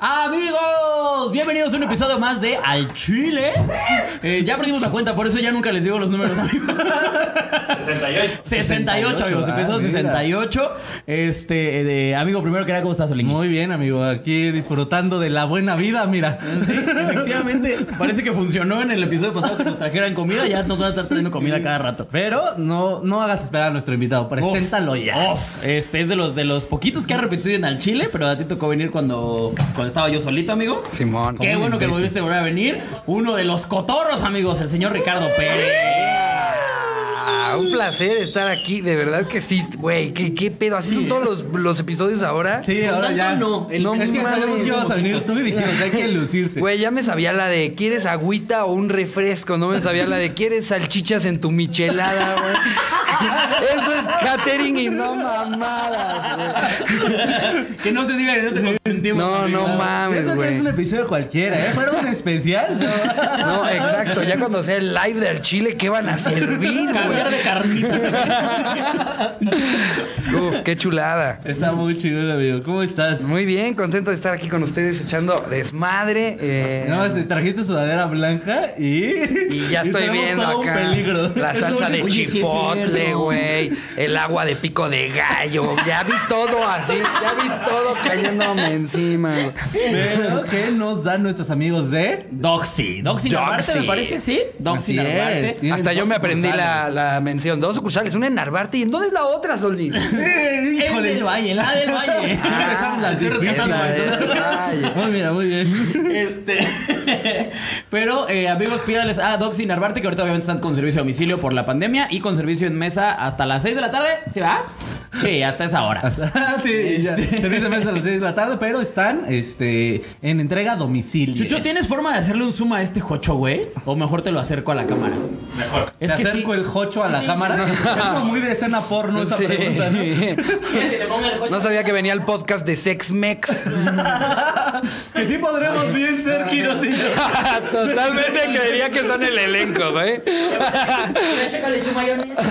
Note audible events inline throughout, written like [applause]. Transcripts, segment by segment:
Amigos, bienvenidos a un episodio más de Al Chile. Eh, ya perdimos la cuenta, por eso ya nunca les digo los números, amigos. 68. 68, amigos, episodio Ah, mira. 68. Este, de, amigo, primero que nada, ¿cómo estás, Olin? Muy bien, amigo. Aquí disfrutando de la buena vida, mira. Sí, efectivamente. Parece que funcionó en el episodio pasado que nos trajeran comida. Ya nos van a estar trayendo comida cada rato. Pero no, no hagas esperar a nuestro invitado. Preséntalo ya. Uf, este es de los de los poquitos que ha repetido en Al Chile, pero a ti tocó venir cuando, cuando estaba yo solito, amigo. Simón. Qué bueno que volviste a volver a venir. Uno de los cotorros, amigos, el señor Ricardo Pérez. Ah, un placer estar aquí, de verdad que sí, güey, ¿qué, qué pedo, así son todos los, los episodios ahora. Sí, Con ahora tanto ya. no, el- No es que mames. sabemos que ibas a venir tú y dijimos, hay que lucirse. Güey, ya me sabía la de ¿quieres agüita o un refresco? No me sabía la de ¿quieres salchichas en tu michelada, güey? [laughs] Eso es catering y no mamadas, güey. Que no se diga que no te consentimos. No, amigo. no mames, Eso que es un episodio cualquiera, ¿eh? Fuera un especial. No, exacto, ya cuando sea el live del Chile, ¿qué van a servir, güey? de carnitas. [laughs] Uf, qué chulada. Está muy chingón, amigo. ¿Cómo estás? Muy bien, contento de estar aquí con ustedes echando desmadre. eh, Nada más te trajiste sudadera blanca y. Y ya estoy viendo todo un acá peligro. la salsa de chipotle, güey. El agua de pico de gallo. Ya vi todo así. Ya vi todo cayéndome encima. Pero, ¿qué nos dan nuestros amigos de? Doxy. Doxy Narvarte, Doxy. me parece, ¿sí? Doxy Narvarte. Hasta yo me aprendí la mención. Dos sucursales, una en Narvarte y ¿en dónde es la otra, Soldi? [laughs] Eh, El del Valle, [laughs] la del Valle. Las rescatando, la del. Valle. Muy bien, muy [laughs] bien. Este. Pero, eh, amigos, pídales a Doxy Narvarte, que ahorita obviamente están con servicio a domicilio por la pandemia y con servicio en mesa hasta las 6 de la tarde. ¿Sí va? Sí, hasta esa hora. sí, ya. Este- Servicio de mesa a las 6 de la tarde, pero están este, en entrega a domicilio. Chucho, ¿tienes forma de hacerle un zoom a este jocho, güey? O mejor te lo acerco a la cámara. Mejor. Es que acerco el jocho a la cámara. [laughs] Es como muy de escena porno esa Sí. pregunta, ¿no? [laughs] No sabía que venía el podcast de Sex Mex. [laughs] Que sí podremos bien ser giros y Totalmente creería que son el elenco, güey. Chécale su mayonesa.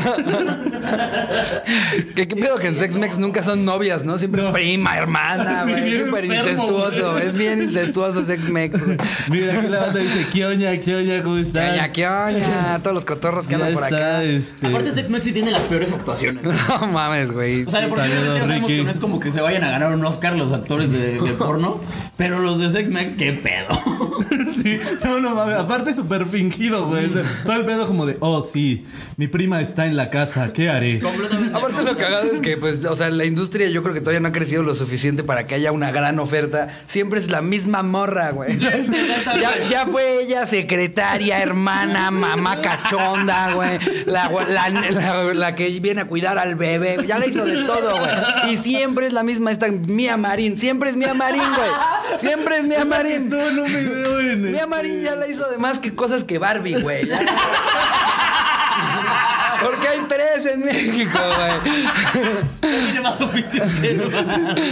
¿Qué, qué pedo que en Sex Mex nunca son novias, ¿no? Siempre es prima, hermana, güey. bien Es súper incestuoso. güey. Es bien incestuoso Sex Mex, güey. Mira, aquí la banda dice, ¿qué oña, qué oña, cómo ¿Qué estás? oña, qué oña? Todos los cotorros que andan por está, acá. Este... Aparte, Sex Mex sí tiene las peores actuaciones. [laughs] No mames, güey. O sea, de por sí ya sabemos Ricky. que no es como que se vayan a ganar un Oscar los actores de, de [laughs] porno, pero los de Sex Mex, qué pedo. [laughs] Sí, no, no mames, aparte súper fingido, güey. Todo el pedo como de, oh, sí, mi prima está en la casa, ¿qué haré? Completamente. Aparte lo cagado es que, pues, o sea, la industria yo creo que todavía no ha crecido lo suficiente para que haya una gran oferta. Siempre es la misma morra, güey. Ya, ya fue ella secretaria, hermana, mamá cachonda, güey. La, la, la- la que viene a cuidar al bebé. Ya la hizo de todo, güey. Y siempre es la misma esta Mía Marín. Siempre es Mía Marín, güey. Siempre es Mía Marín. No, no me veo en... Mía Marín ya la hizo de más que cosas que Barbie, güey. [laughs] Porque hay tres en México, güey. tiene más suficiente.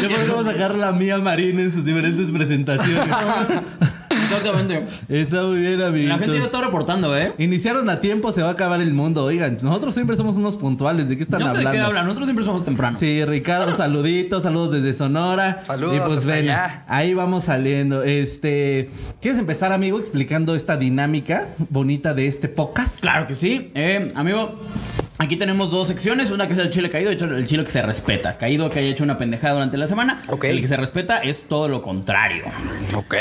Ya podemos sacar la mía Marina en sus diferentes presentaciones. [laughs] Exactamente. Está muy bien, amiguitos. La gente ya está reportando, ¿eh? Iniciaron a tiempo, se va a acabar el mundo. Oigan, nosotros siempre somos unos puntuales. ¿De qué están No sé de hablando? qué hablan, nosotros siempre somos temprano. Sí, Ricardo, [laughs] saluditos, saludos desde Sonora. Saludos Y pues hasta ven, allá. ahí vamos saliendo. Este, ¿quieres empezar, amigo, explicando esta dinámica bonita de este podcast? Claro que sí. Eh, amigo, aquí tenemos dos secciones. Una que es el chile caído y el chile que se respeta. Caído que haya hecho una pendejada durante la semana. El que se respeta es todo lo contrario. Ok.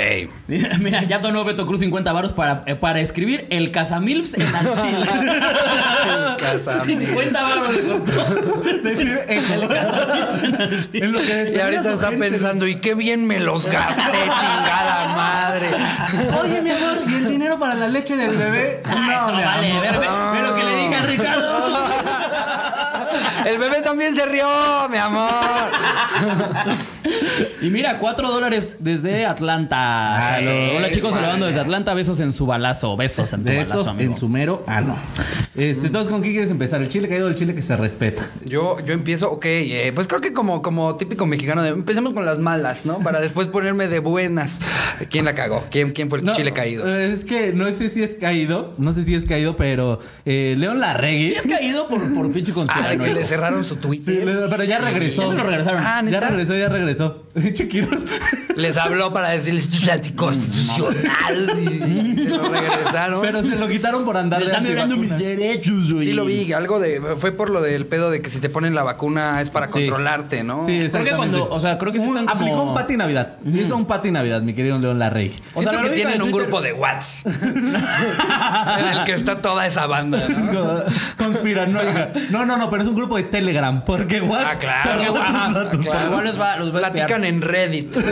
[laughs] Mira, ya donó Beto Cruz 50 varos para, eh, para escribir el Casamilfs en al chile. [laughs] Casamilfs. 50 varos le costó. Decir, [laughs] en, en lo que Y ahorita está pensando, ¿y qué bien me los gasté, chingada madre? Oye, mi amor, ¿y el dinero para la leche del bebé? Ah, eso no mi vale. amor. Ve, ve- ve lo que le dije a Ricardo. El bebé también se rió, mi amor. Y mira, 4 dólares desde Atlanta. Ay, Salud. Hola chicos, madre. saludando desde Atlanta. Besos en su balazo. Besos en tu De balazo, amigo. en su mero ano. Este, entonces, ¿con qué quieres empezar? ¿El chile caído o el chile que se respeta? Yo, yo empiezo, ok, eh, pues creo que como, como típico mexicano, de- empecemos con las malas, ¿no? Para después ponerme de buenas. ¿Quién la cagó? ¿Quién, quién fue el No, chile caído? eh, Es que no sé si es caído, no sé si es caído, pero eh, León Larregui. Sí has caído por, por pinche Ah, conspiranoico. Cerraron su Sí, Twitter. le- pero ya regresó. Ya se lo regresaron. Ah, ya regresó, ya regresó. [laughs] Chiquiros. Les habló para decirles esto es [laughs] anticonstitucional y se lo regresaron. Pero se lo quitaron por andar Me de están violando mis derechos, güey. Sí lo vi, algo de fue por lo del pedo de que si te ponen la vacuna es para Sí. controlarte, ¿no? Sí, Porque exactamente. cuando, o sea, creo que sí Un- están como... Aplicó un pati Navidad. Hizo un pati Navidad, mi querido León Larrey. O sea, que tienen un grupo de Whats [laughs] en el que está toda esa banda, ¿no? Conspiranoica. No, no, no, pero es un grupo de Telegram. Porque what? Ah, claro. Porque, ajá, datos. claro. Igual los va, los va. Platican en Reddit. [laughs]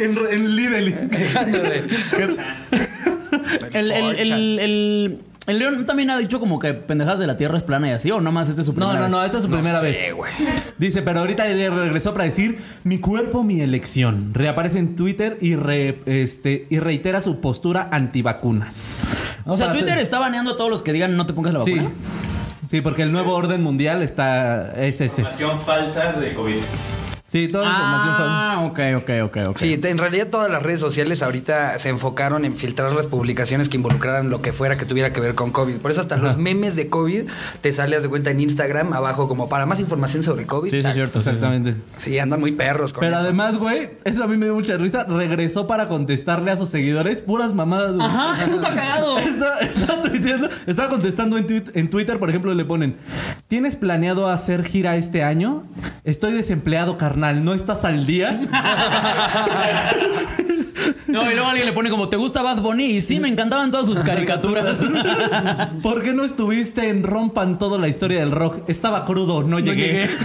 En, en Lidl. El, el, el, el, el León también ha dicho como que pendejadas de la Tierra es plana y así, o nomás este es su No, primera no, vez? no, esta es su primera sé, vez. Dice, pero ahorita regresó para decir mi cuerpo, mi elección. Reaparece en Twitter y, re- este, y reitera su postura antivacunas. O sea, Para Twitter hacer- está baneando a todos los que digan no te pongas la vacuna. Sí, porque el nuevo orden mundial está. Es ese. Información falsa de COVID. Sí, toda la información Ah, ok, ok, ok, ok. Sí, en realidad todas las redes sociales ahorita se enfocaron en filtrar las publicaciones que involucraran lo que fuera que tuviera que ver con COVID. Por eso hasta los memes de COVID te sales de cuenta en Instagram abajo como para más información sobre COVID. Sí, sí, es cierto. Exactamente. Sí, andan muy perros con Pero eso. además, güey, eso a mí me dio mucha risa. Regresó para contestarle a sus seguidores puras mamadas. güey. Ajá, eso está cagado. [laughs] Está, está tuiteando- estaba contestando en, tuit- en Twitter, por ejemplo, le ponen: ¿Tienes planeado hacer gira este año? Estoy desempleado, carnal. ¿No estás al día? [laughs] No, y luego alguien le pone como, ¿te gusta Bad Bunny? Y sí, me encantaban todas sus caricaturas. [laughs] ¿Por qué no estuviste en Rompan toda la historia del rock? Estaba crudo, no llegué. [laughs]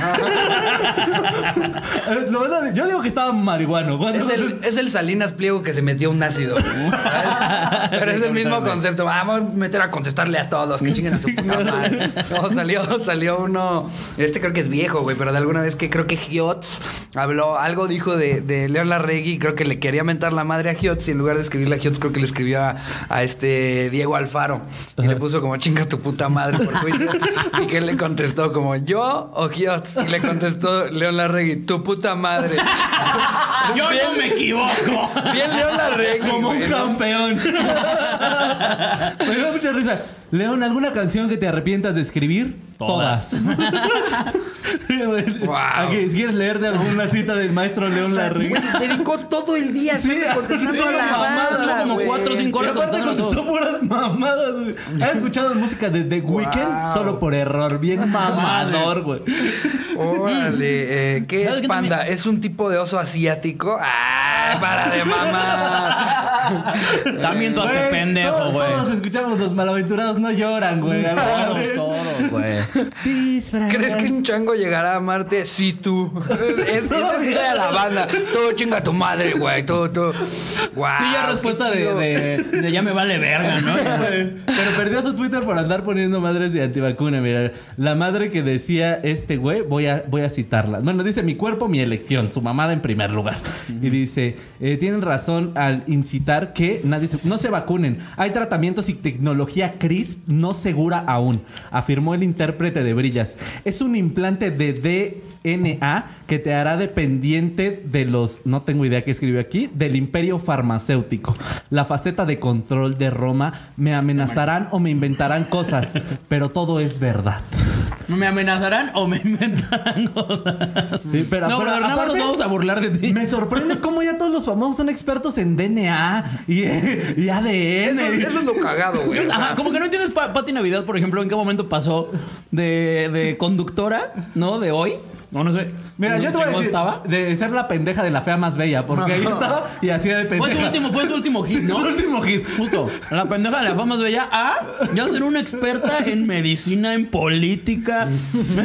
Eh, yo digo que estaba marihuano. Es el, es el Salinas Pliego que se metió un ácido. [laughs] ¿sabes? Pero es el mismo concepto. Vamos a meter a contestarle a todos. Que chinguen a su puta madre. No, salió, salió uno. Este creo que es viejo, güey. Pero de alguna vez que creo que Giotz habló. Algo dijo de, de León Larregui. Creo que le quería mentar la madre a Giotz. Y en lugar de escribirle a Giotz, creo que le escribió a, a este Diego Alfaro. Y le puso como chinga tu puta madre por Twitter. [laughs] y que él le contestó como yo o Giotz. Y le contestó León Larregui, tu puta madre. [laughs] Yo no me equivoco. Bien León Larregui, Como un campeón. [laughs] Me dio mucha risa. León, ¿alguna canción que te arrepientas de escribir? Todas. [laughs] Wow. Aquí, si quieres leer de alguna cita del maestro León Larregui. Dedicó todo el día Sí, siempre contestando a la mamadas, como güey. cuatro o cinco Y horas aparte contando contestó puras mamadas, güey. ¿Has escuchado música de The Weeknd? Solo por error. Bien mamador, güey. Órale, eh, ¿qué ¿Sabes es panda? también? ¿Es un tipo de oso asiático? ¡Ah! ¡Para de mamá! También tú haces Güey, pendejo, todos- güey. Todos escuchamos los malaventurados no lloran, güey. [laughs] Todos, todos, güey. ¿Crees que un chango llegará a Marte? Sí, tú. [laughs] Es, es, esa es idea de la banda. Todo chinga tu madre, güey. Todo, todo. Guau, Sí, ya respuesta de, de, de ya me vale verga, ¿no? [laughs] Pero perdió su Twitter por andar poniendo madres de antivacuna. Mira, la madre que decía este güey, voy a, voy a citarla. Bueno, dice mi cuerpo, mi elección, su mamada en primer lugar. Y dice, eh, tienen razón al incitar que nadie se- no se vacunen. Hay tratamientos y tecnología No segura aún, afirmó el intérprete de Brillas. Es un implante de DNA que te hará dependiente de los, no tengo idea qué escribió aquí, del imperio farmacéutico. La faceta de control de Roma me amenazarán o me inventarán cosas, pero todo es verdad. ¿Me amenazarán o me inventarán cosas? Sí, pero- no, pero pero nada más nos aparte- vamos a burlar de ti. Me sorprende cómo ya todos los famosos son expertos en DNA y, y ADN. Eso, eso es lo cagado, güey. O sea, Ajá, como que no entiendes, Pa- Pati Navidad, por ejemplo, en qué momento pasó de, de conductora, ¿no? De hoy. No, no sé. Mira, ¿No yo te voy a decir estaba? de ser la pendeja de la fea más bella, porque ahí estaba y hacía de pendeja. Fue su último, fue su último hit, [laughs] ¿no? Su último hit. Justo. La pendeja de la fama es bella. A. Ya ser una experta en medicina, en política,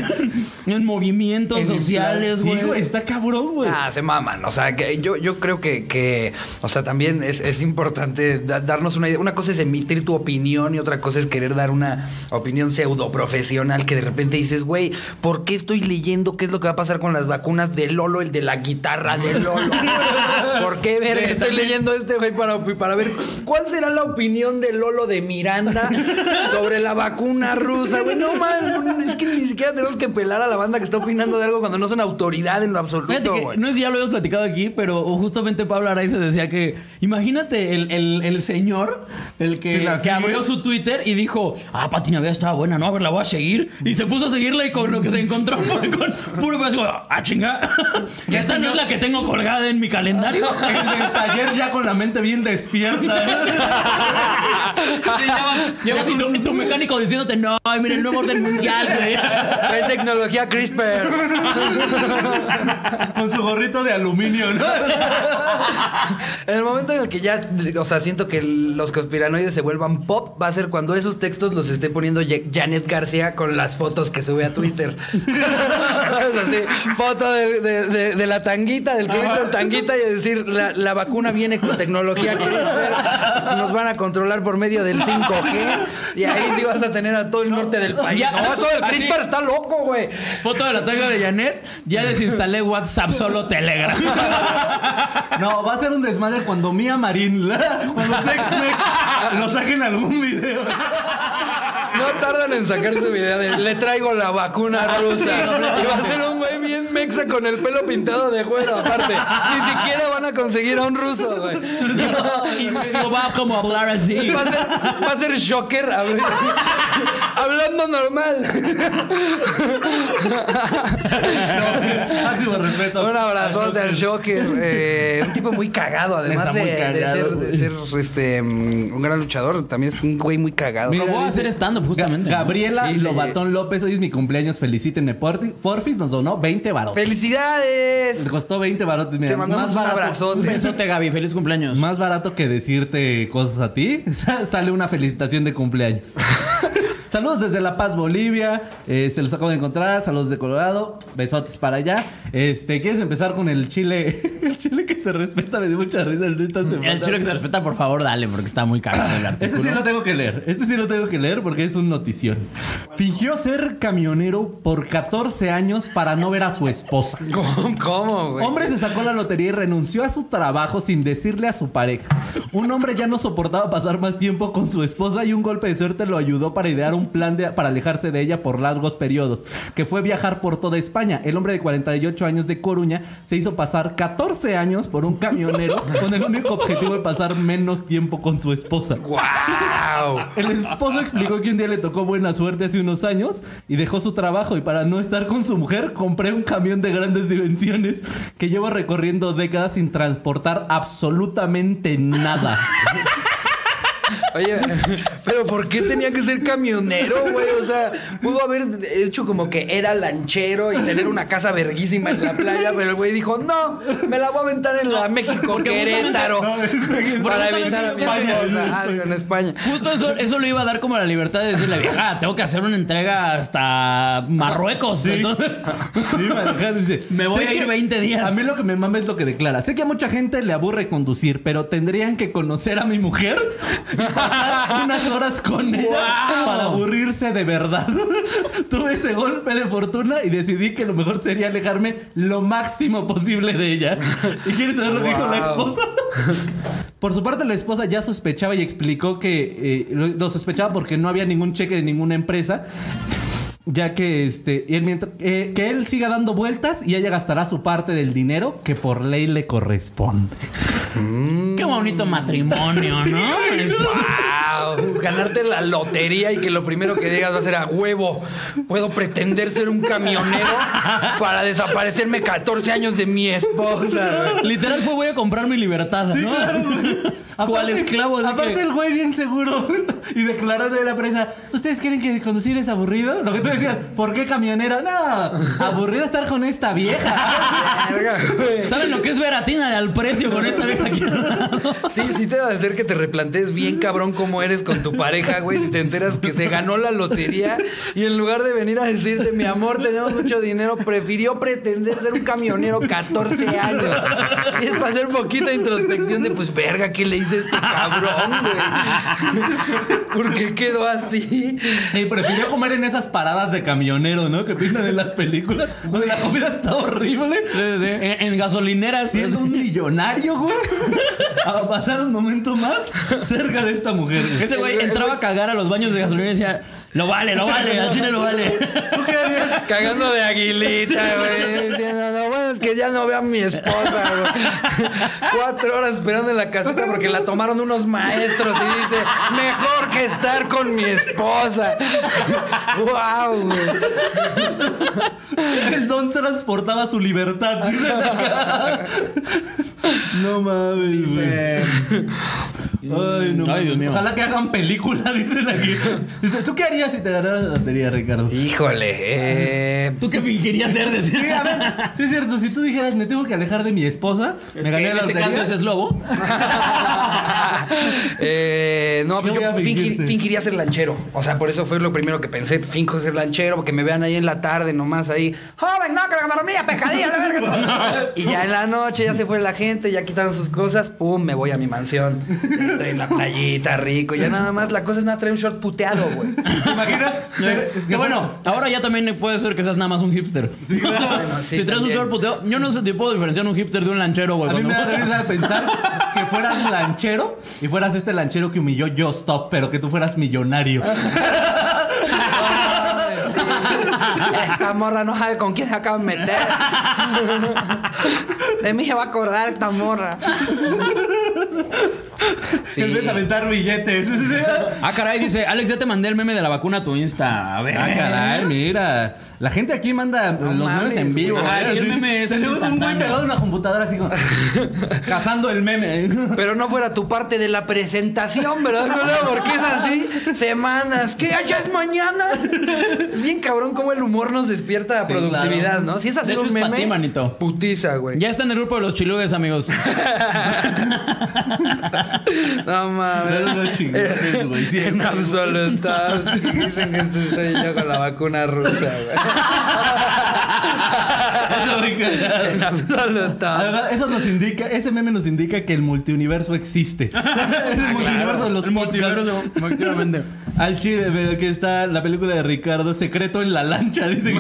[laughs] en movimientos En sociales, güey. Sí, güey, está cabrón, güey. Ah, se maman. O sea, que yo, yo creo que, que, o sea, también es, es importante da- darnos una idea. Una cosa es emitir tu opinión y otra cosa es querer dar una opinión pseudo profesional que de repente dices, güey, ¿por qué estoy leyendo qué es lo que va a pasar con las vacunas de Lolo, el de la guitarra de Lolo? [laughs] ¿Por qué ver? Sí, estoy también. leyendo este, güey, para, para ver cuál será la opinión de Lolo de Miranda sobre la vacuna rusa. Güey, no mames, es que ni siquiera tenemos que pelar a la banda que está opinando de algo cuando no son autoridad en lo absoluto, güey. no sé si ya lo habíamos platicado aquí, pero justamente Pablo Araiza decía que imagínate el, el- el señor, el que, abrió su Twitter y dijo, ah, Pati Navidad estaba buena, no, a ver, la voy a seguir. Y se puso a seguirla y con lo que se encontró [laughs] fue con puro pedazo, ah, chinga. [laughs] Esta no es la que tengo colgada en mi calendario. [laughs] En el taller ya con la mente bien despierta. [laughs] Sí, ya tu, mecánico diciéndote, no, ay, mira el nuevo orden mundial, güey. Trae tecnología CRISPR. Con su gorrito de aluminio, ¿no? En el momento en el que ya, o sea, siento que los conspiranoides se vuelvan pop, va a ser cuando esos textos los esté poniendo Janet García con las fotos que sube a Twitter. Foto de, de- de- de la tanguita, del que grita en tanguita y decir, la, la vacuna viene con tecnología CRISPR, nos van a controlar por medio del 5G y ahí sí vas a tener a todo el norte del país. Ya. No, eso del Así. CRISPR está loco, güey. Foto de la tanga de Janet. Ya desinstalé WhatsApp, solo Telegram. No, va a ser un desmadre cuando Mía Marín, la- [laughs] cuando Sex Mex lo saquen algún video. No tardan en sacar su video de le traigo la vacuna rusa. Y va a ser un güey bien mexa con el pelo pintado de güero, aparte. Ni siquiera van a conseguir a un ruso, güey. Y me digo, va como a hablar así. Va a ser, va a ser shocker habl- hablando normal. Máximo respeto. Un abrazote al shocker. eh, un tipo muy cagado, además de, muy de cagado, ser, de ser, este, mm, un gran luchador. También es un güey muy cagado. Pero voy a hacer stand-up justamente. Ga- Gabriela Sí, sí. Lobatón López, hoy es mi cumpleaños, felicítenme. Forfis nos donó 20 ¡Felicidades! Te costó 20 barotes. Mira, Te mandamos un barato- Un abrazote. besote, Gaby. Feliz cumpleaños. Más barato que decirte cosas a ti, [laughs] sale una felicitación de cumpleaños. [laughs] Saludos desde La Paz, Bolivia. Este, los acabo de encontrar. Saludos de Colorado. Besotes para allá. Este, ¿quieres empezar con el chile? [laughs] El chile que se respeta, me dio mucha risa el esta semana. El chilo que se respeta, por favor, dale, porque está muy cagado el Este artículo. sí lo tengo que leer. Este sí lo tengo que leer porque es un notición. Fingió ser camionero por 14 años para no ver a su esposa. [laughs] ¿Cómo, cómo, güey? Hombre se sacó la lotería y renunció a su trabajo sin decirle a su pareja. Un hombre ya no soportaba pasar más tiempo con su esposa y un golpe de suerte lo ayudó para idear un plan de- para alejarse de ella por largos periodos, que fue viajar por toda España. El hombre de 48 años de Coruña se hizo pasar 14 años por un camionero [laughs] con el único objetivo de pasar menos tiempo con su esposa. ¡Wow! [laughs] El esposo explicó que un día le tocó buena suerte hace unos años y dejó su trabajo y para no estar con su mujer compré un camión de grandes dimensiones que lleva recorriendo décadas sin transportar absolutamente nada. [laughs] Oye, [laughs] pero ¿por qué tenía que ser camionero, güey? O sea, pudo haber hecho como que era lanchero y tener una casa verguísima en la playa, pero el güey dijo, no, me la voy a aventar en la México Querétaro para justamente- evitar a mi España. esposa algo en España. Justo eso, eso le iba a dar como la libertad de decirle, vieja, tengo que hacer una entrega hasta Marruecos. Entonces, Sí, maneja, dice, Me voy "Sé a ir que- 20 días". A mí lo que me mama es lo que declara. Sé que a mucha gente le aburre conducir, pero tendrían que conocer a mi mujer [laughs] pasar unas horas con ella ¡Wow! para aburrirse de verdad. [laughs] Tuve ese golpe de fortuna y decidí que lo mejor sería alejarme lo máximo posible de ella. [laughs] ¿Y quieres saber lo que dijo la esposa? [laughs] Por su parte, la esposa ya sospechaba y explicó que eh, lo, lo sospechaba porque no había ningún cheque de ninguna empresa. Ya que este, él mientras- eh, que él siga dando vueltas y ella gastará su parte del dinero que por ley le corresponde. Qué bonito matrimonio, [laughs] ¿no? Es- [laughs] ¡Wow! Ganarte la lotería y que lo primero que digas va a ser a huevo. Puedo pretender ser un camionero para desaparecerme 14 años de mi esposa. Literal fue voy a comprar mi libertad, ¿no? [laughs] ¿Cuál Aparte- esclavo? de Aparte que- el güey bien seguro y declarando de la prensa, ¿ustedes creen que conducir es aburrido? Lo que tú decías, ¿por qué camionero? No, aburrido estar con esta vieja. ¿Saben lo que es ver a Tina al precio con esta vieja aquí? Sí, sí te va a hacer que te replantees bien cabrón cómo eres con tu pareja, güey. Si te enteras que se ganó la lotería y en lugar de venir a decirte, mi amor, tenemos mucho dinero, prefirió pretender ser un camionero 14 años. Sí, es para hacer poquita introspección de, pues, verga, ¿qué le hice a este cabrón, güey? ¿Por qué quedó así? Y prefirió comer en esas paradas de camionero, ¿no? Que pintan en las películas, donde la comida está horrible. Sí, sí. En, en gasolineras. Siendo un millonario, güey, a pasar un momento más cerca de esta mujer. Ese güey entraba a cagar a los baños de gasolina y decía, Lo vale, lo vale, al chile lo vale. Cagando de aguilita, güey. Lo bueno es que ya no veo a mi esposa, güey. Cuatro horas esperando en la caseta porque la tomaron unos maestros y dice, mejor que estar con mi esposa. wow, güey. El don transportaba su libertad. dicen acá. no mames, güey. Ay, no Ay. Dios mío. Ojalá que hagan película, [laughs] dicen aquí. Dice, ¿Tú qué harías si te ganaras la lotería, Ricardo? Híjole, eh, ¿Tú qué fingirías ser? Decir? [laughs] Sí, a ver, sí es cierto, si tú dijeras, me tengo que alejar de mi esposa, Es me gané en la este lotería. caso ese es lobo. [laughs] Eh, no, pues ¿Qué yo fingir- fingiría ser lanchero. O sea, por eso fue lo primero que pensé. Finjo ser lanchero, porque me vean ahí en la tarde nomás ahí. ¡Joven, no, que la camaromía, pescadilla, la verga! y ya en la noche ya se fue la gente, ya quitaron sus cosas, pum, me voy a mi mansión. Estoy en la playita, rico. Ya nada más, la cosa es nada, traer un short puteado, güey. ¿Te imaginas? Que bueno, ahora ya también puede ser que seas nada más un hipster. [laughs] Bueno, sí, si traes un short puteo, yo no sé si puedo diferenciar un hipster de un lanchero, güey. A mí me da risa pensar que fueras lanchero y fueras este lanchero que humilló Yo Stop, pero que tú fueras millonario. [laughs] Esta morra no sabe con quién se acaba de meter. De mí se va a acordar esta morra. Que en vez de aventar billetes. Ah, caray, dice, Alex, ya te mandé el meme de la vacuna a tu Insta. A ver. Ah, caray, mira. La gente aquí manda los mames, memes en vivo. ¿eh? el meme es Tenemos un güey pegado en una computadora así como... [laughs] cazando el meme. Pero no fuera tu parte de la presentación, ¿verdad? No, porque es así, semanas. ¿Qué? ¿Ya es mañana? Es bien cabrón cómo el humor nos despierta Sí, productividad, claro. ¿no? Si es De hacer hecho, un es meme. ti, manito. Putiza, güey. Ya está en el grupo de los chilugues, amigos. [laughs] [laughs] No mames. Chingones, güey, siempre, En absolutados. Dicen que este soy yo con la vacuna rusa, güey. En. Además, eso nos indica, ese meme nos indica que el multiuniverso existe. es [laughs] el multiverso de los El podcasts. multiverso, efectivamente. Al chile, pero aquí está la película de Ricardo, Secreto en la lancha, dice que.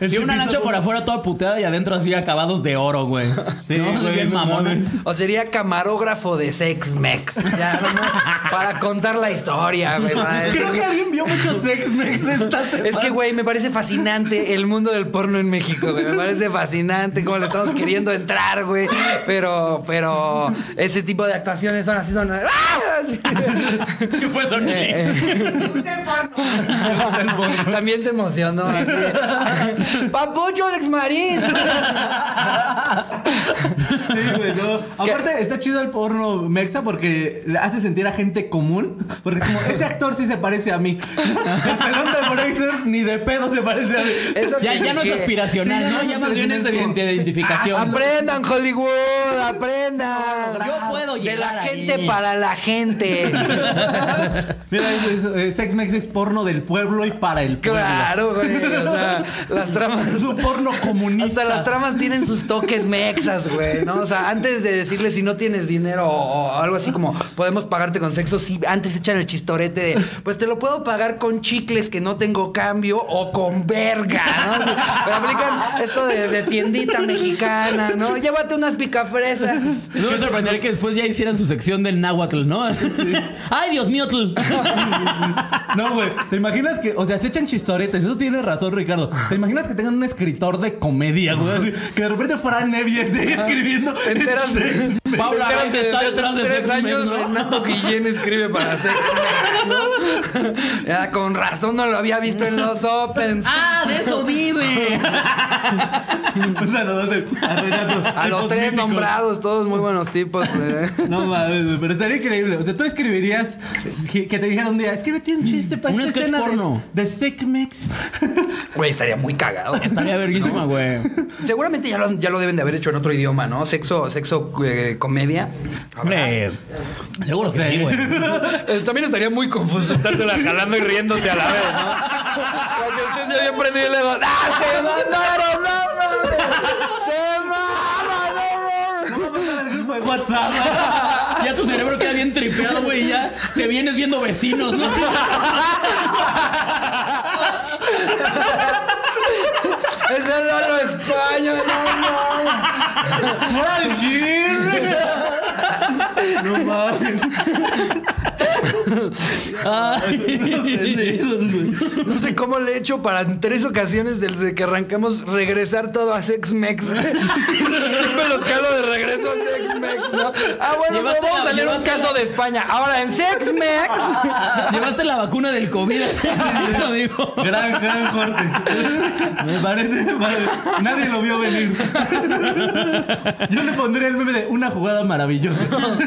El Y [laughs] una lancha por afuera toda puteada y adentro así acabados de oro, güey. Sí, ¿No? güey, Bien no mamón. mames. O sería camarógrafo de Sex Mex. Ya, nomás para contar la historia, güey. Creo que alguien vio muchos sex mex esta Es que, semana. güey, me parece fascinante el mundo del porno en México, güey. Me parece fascinante cómo le estamos queriendo entrar, güey. Pero, pero ese tipo de actuaciones son así, son... ¡Ah! ¿Qué fue eso? Eh, También se emocionó. así de, Papucho Alex Marín. Sí, güey, no. Aparte, está chido el porno mexa porque le hace sentir a gente común. Porque como ese actor sí se parece a mí. El pelón de Bracer ni de pedo se parece a mí. Eso Ya, ya no es aspiracional, sí, ¿no? ya más bien es de, de identificación. Aprendan Hollywood, aprendan. Yo puedo De llegar la ahí. gente para la gente. [laughs] Mira, es, es- eh, sex mex es porno del pueblo y para el pueblo. Claro, güey. O sea, [laughs] las tramas. Es un porno comunista. Hasta las tramas tienen sus toques mexas, güey, ¿no? O sea, antes de decirle si no tienes dinero o, o algo así como podemos pagarte con sexo, sí, antes echan el chistorete de, pues te lo puedo pagar con chicles que no tengo cambio o con verga, ¿no? Pero aplican esto de, de tiendita mexicana, ¿no? Llévate unas picafresas. No me sorprendería que después ya hicieran su sección del náhuatl, ¿no? [laughs] ¡Ay, Dios mío! [laughs] No, güey. ¿Te imaginas que, o sea, se echan chistoretes? Eso tiene razón, Ricardo. ¿Te imaginas que tengan un escritor de comedia, güey? Que de repente Fran Nevia esté escribiendo. Te enteras [laughs] de... Paula Araiza está detrás de hace Sex años, ¿no? Renato Guillén escribe para Sex ¿no? Ya, con razón no lo había visto en los Opens. ¡Ah, de eso vive! Un saludote a Renato. A los tres míticos. nombrados, todos muy buenos tipos. eh. No mames, pero estaría increíble. O sea, tú escribirías que te dijeran un día, escríbete un chiste para Un esta escena de- porno. de, Sex Mex. Güey, estaría muy cagado. Estaría verguísima, güey. Seguramente ya lo, ya lo deben de haber hecho en otro idioma, ¿no? Sexo, sexo, eh, comedia. Hombre, seguro que sí, güey. Eh, También estaría muy confuso estártela jalando y riéndote a la vez, ¿no? Porque usted se había prendido y ¡ah, se mandaron, no! ¡Se mama, no, mames! El WhatsApp. [laughs] Ya tu cerebro queda bien tripeado, güey. y Ya te vienes viendo vecinos, ¿no? [laughs] ¡Es el Lolo España, no, no! No mames. No sé cómo le he hecho para en tres ocasiones desde que arrancamos regresar todo a Sex Mex. Siempre los calo de regreso a Sex Mex, ¿no? Ah, bueno, Llevaste vamos a salir un caso la- de España. Ahora en Sex Mex. Llevaste la vacuna del COVID. Eso, amigo. Gran, gran corte. Me parece. Nadie lo vio venir. Yo le pondría el meme de una jugada maravillosa.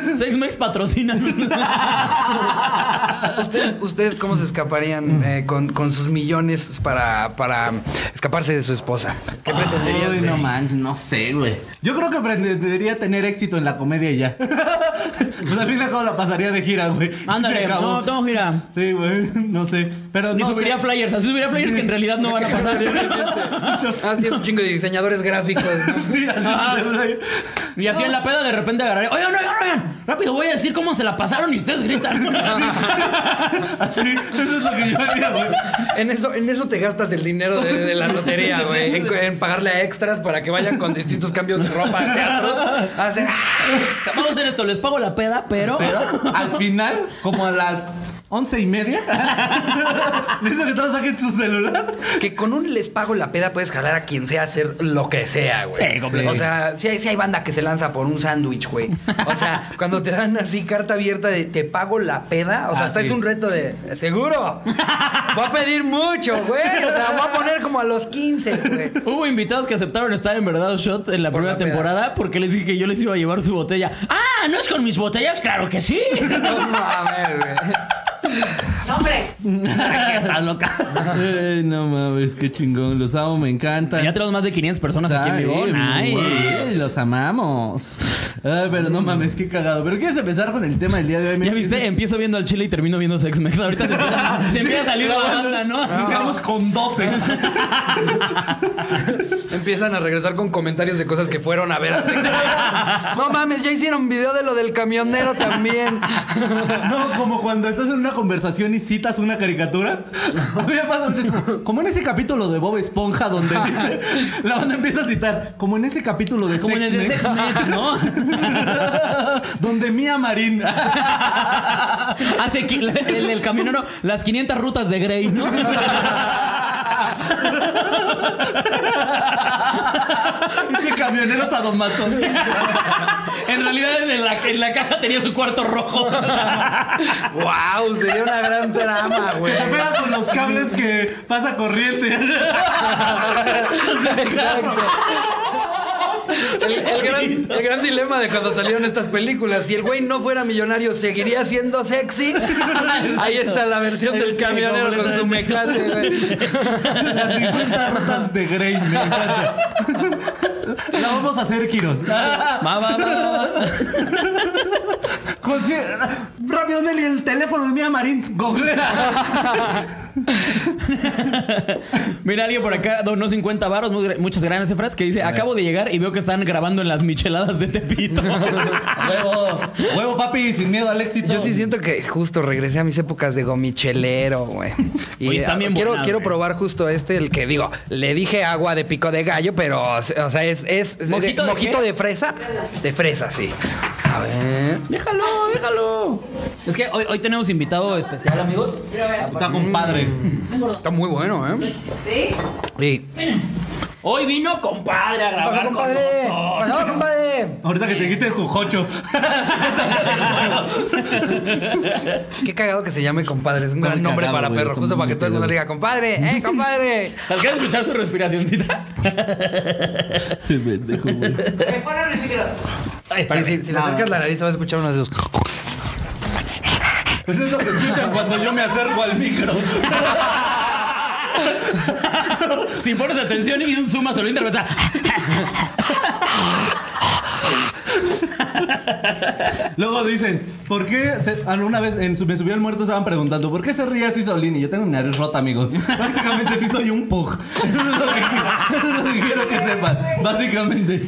[laughs] Sex Mex patrocina. [laughs] ¿Ustedes, ¿Ustedes cómo se escaparían eh, con, con sus millones para, para escaparse de su esposa? ¿Qué pretenderían Ay, ser? no manches, no sé, güey. Yo creo que pretendería tener éxito en la comedia ya. [laughs] [laughs] pues al fin y al cabo la pasaría de gira, güey. Ándale, no, tengo gira. Sí, güey, no sé. Pero Y no subiría sé. flyers. Así subiría flyers que en realidad no van a pasar. [laughs] Ah, tienes un chingo de diseñadores gráficos. ¿no? [laughs] Sí, así güey. Y así en la peda de repente agarraré. Oigan, oigan, oigan. Rápido, voy a decir cómo se la pasaron y ustedes gritan. Así, eso es lo que yo haría, güey. En eso, en eso te gastas el dinero de, de la lotería, [laughs] güey. En, en pagarle a extras para que vayan con distintos cambios de ropa a teatros. A hacer. ¡ah! Vamos a hacer esto. Les pago la peda, pero. Pero al final, como a las once y media, [laughs] dice que todos saquen su celular. Que con un les pago la peda puedes jalar a quien sea a hacer lo que sea, güey. Sí, completamente. O sea, sí hay, sí hay banda que se lanza por un sándwich, güey. O sea, [laughs] cuando te dan así carta abierta de te pago la peda, o sea, Ah, hasta sí. es un reto de seguro. Voy a pedir mucho, güey. O sea, voy a poner como a los 15, güey. Hubo invitados que aceptaron estar en verdad shot en la Por primera la temporada porque les dije que yo les iba a llevar su botella. ¡Ah! ¿No es con mis botellas? ¡Claro que sí! [laughs] No mames, güey. [laughs] Estás loca. Ay, no mames, qué chingón. Los amo, me encantan. Ya tenemos más de 500 personas aquí en vivo. Ay, Nice. los amamos. Ay, pero no mames, qué cagado. Pero ¿quieres empezar con el tema del día de hoy? ¿Ya viste? Empiezo viendo al chile y termino viendo Sex Mex. Ahorita se empieza, [laughs] se empieza a salir la banda, ¿no? Sigamos con 12. [laughs] Empiezan a regresar con comentarios de cosas que fueron a ver así. No mames, ya hicieron video de lo del camionero también. No, como cuando estás en una conversación y citas una caricatura. [laughs] A mí me pasa mucho. Como en ese capítulo de Bob Esponja donde dice- la banda empieza a citar. Como en ese capítulo de Como en el de Sex Sex Mex, ¿no? [laughs] donde Mía Marín. [laughs] Hace el, el camionero las 500 rutas de Grey, ¿no? Pinche camioneros sadomasos. En realidad en la, en la caja tenía su cuarto rojo. Wow, sería una gran trama, güey. Te pegas con los cables que pasa corriente. El, el gran, el gran dilema de cuando salieron estas películas. Si el güey no fuera millonario, ¿seguiría siendo sexy? Ahí está la versión del camionero con su mecate, güey. Las 50 rutas de Grey. Me encanta. La vamos a hacer, Kiros. Va, va, va, va. Consi- Rápido, Nelly, el teléfono de Mía Marín. Googlea. Mira, alguien por acá donó 50 varos. Muy gra- Muchas gracias, Efras, que dice: Acabo de llegar y veo que están grabando en las micheladas de Tepito. [laughs] Huevo. Huevo, papi, sin miedo al éxito. Yo sí siento que justo regresé a mis épocas de gomichelero, güey. Y Oye, bien quiero, quiero probar justo este, el que digo, le dije agua de pico de gallo, pero, o sea, es, es, ¿Mojito de mojito de fresa. De fresa, sí. A ver. Déjalo, déjalo. Es que hoy, hoy tenemos invitado especial, amigos. Está compadre. Está muy bueno, ¿eh? ¿Sí? Sí. Hoy vino compadre a Pasa, grabar con compadre. nosotros. Pasa, compadre. Ahorita que te quites tu jocho. Qué cagado que se llame compadre. Es un gran nombre cagado, para güey, perro. Justo para que todo el mundo le diga, compadre, ¡eh, [laughs] compadre! ¿Sabes qué? escuchar su respiracióncita? Pendejo, güey. Me ponen el micro. Ay, si, si le acercas la nariz, se va a escuchar uno de esos. Pues es lo que escuchan cuando yo me acerco al micro. [laughs] Si pones atención y un suma se lo interpreta. Luego dicen, ¿por qué? se- alguna vez en su, me subió el muerto estaban preguntando, ¿por qué se ríe así Solín? Y yo tengo mi nariz rota, amigos. Básicamente sí soy un pug. Eso es lo que, eso es lo que quiero que sepan. Básicamente.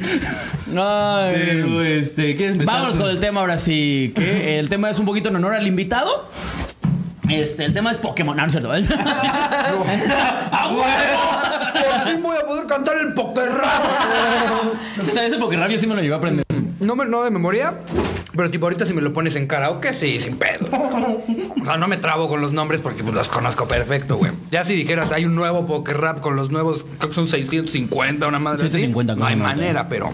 Ay. Pero, este, ¿quieres empezar? Vámonos con el tema ahora sí. Que el tema es un poquito en honor al invitado. Este, el tema es Pokémon. No, no es cierto. [laughs] [laughs] ¡A huevo! Por fin voy a poder cantar el poker rap. Ese Pokerrap yo sí me lo llevé a aprender. No, me- no de memoria, Pero tipo ahorita si me lo pones en karaoke, sí, sin pedo. O sea, no me trabo con los nombres porque pues, los conozco perfecto, güey. Ya si dijeras, hay un nuevo poker rap con los nuevos, creo que son 650, una madre 650, así. No hay manera, pero...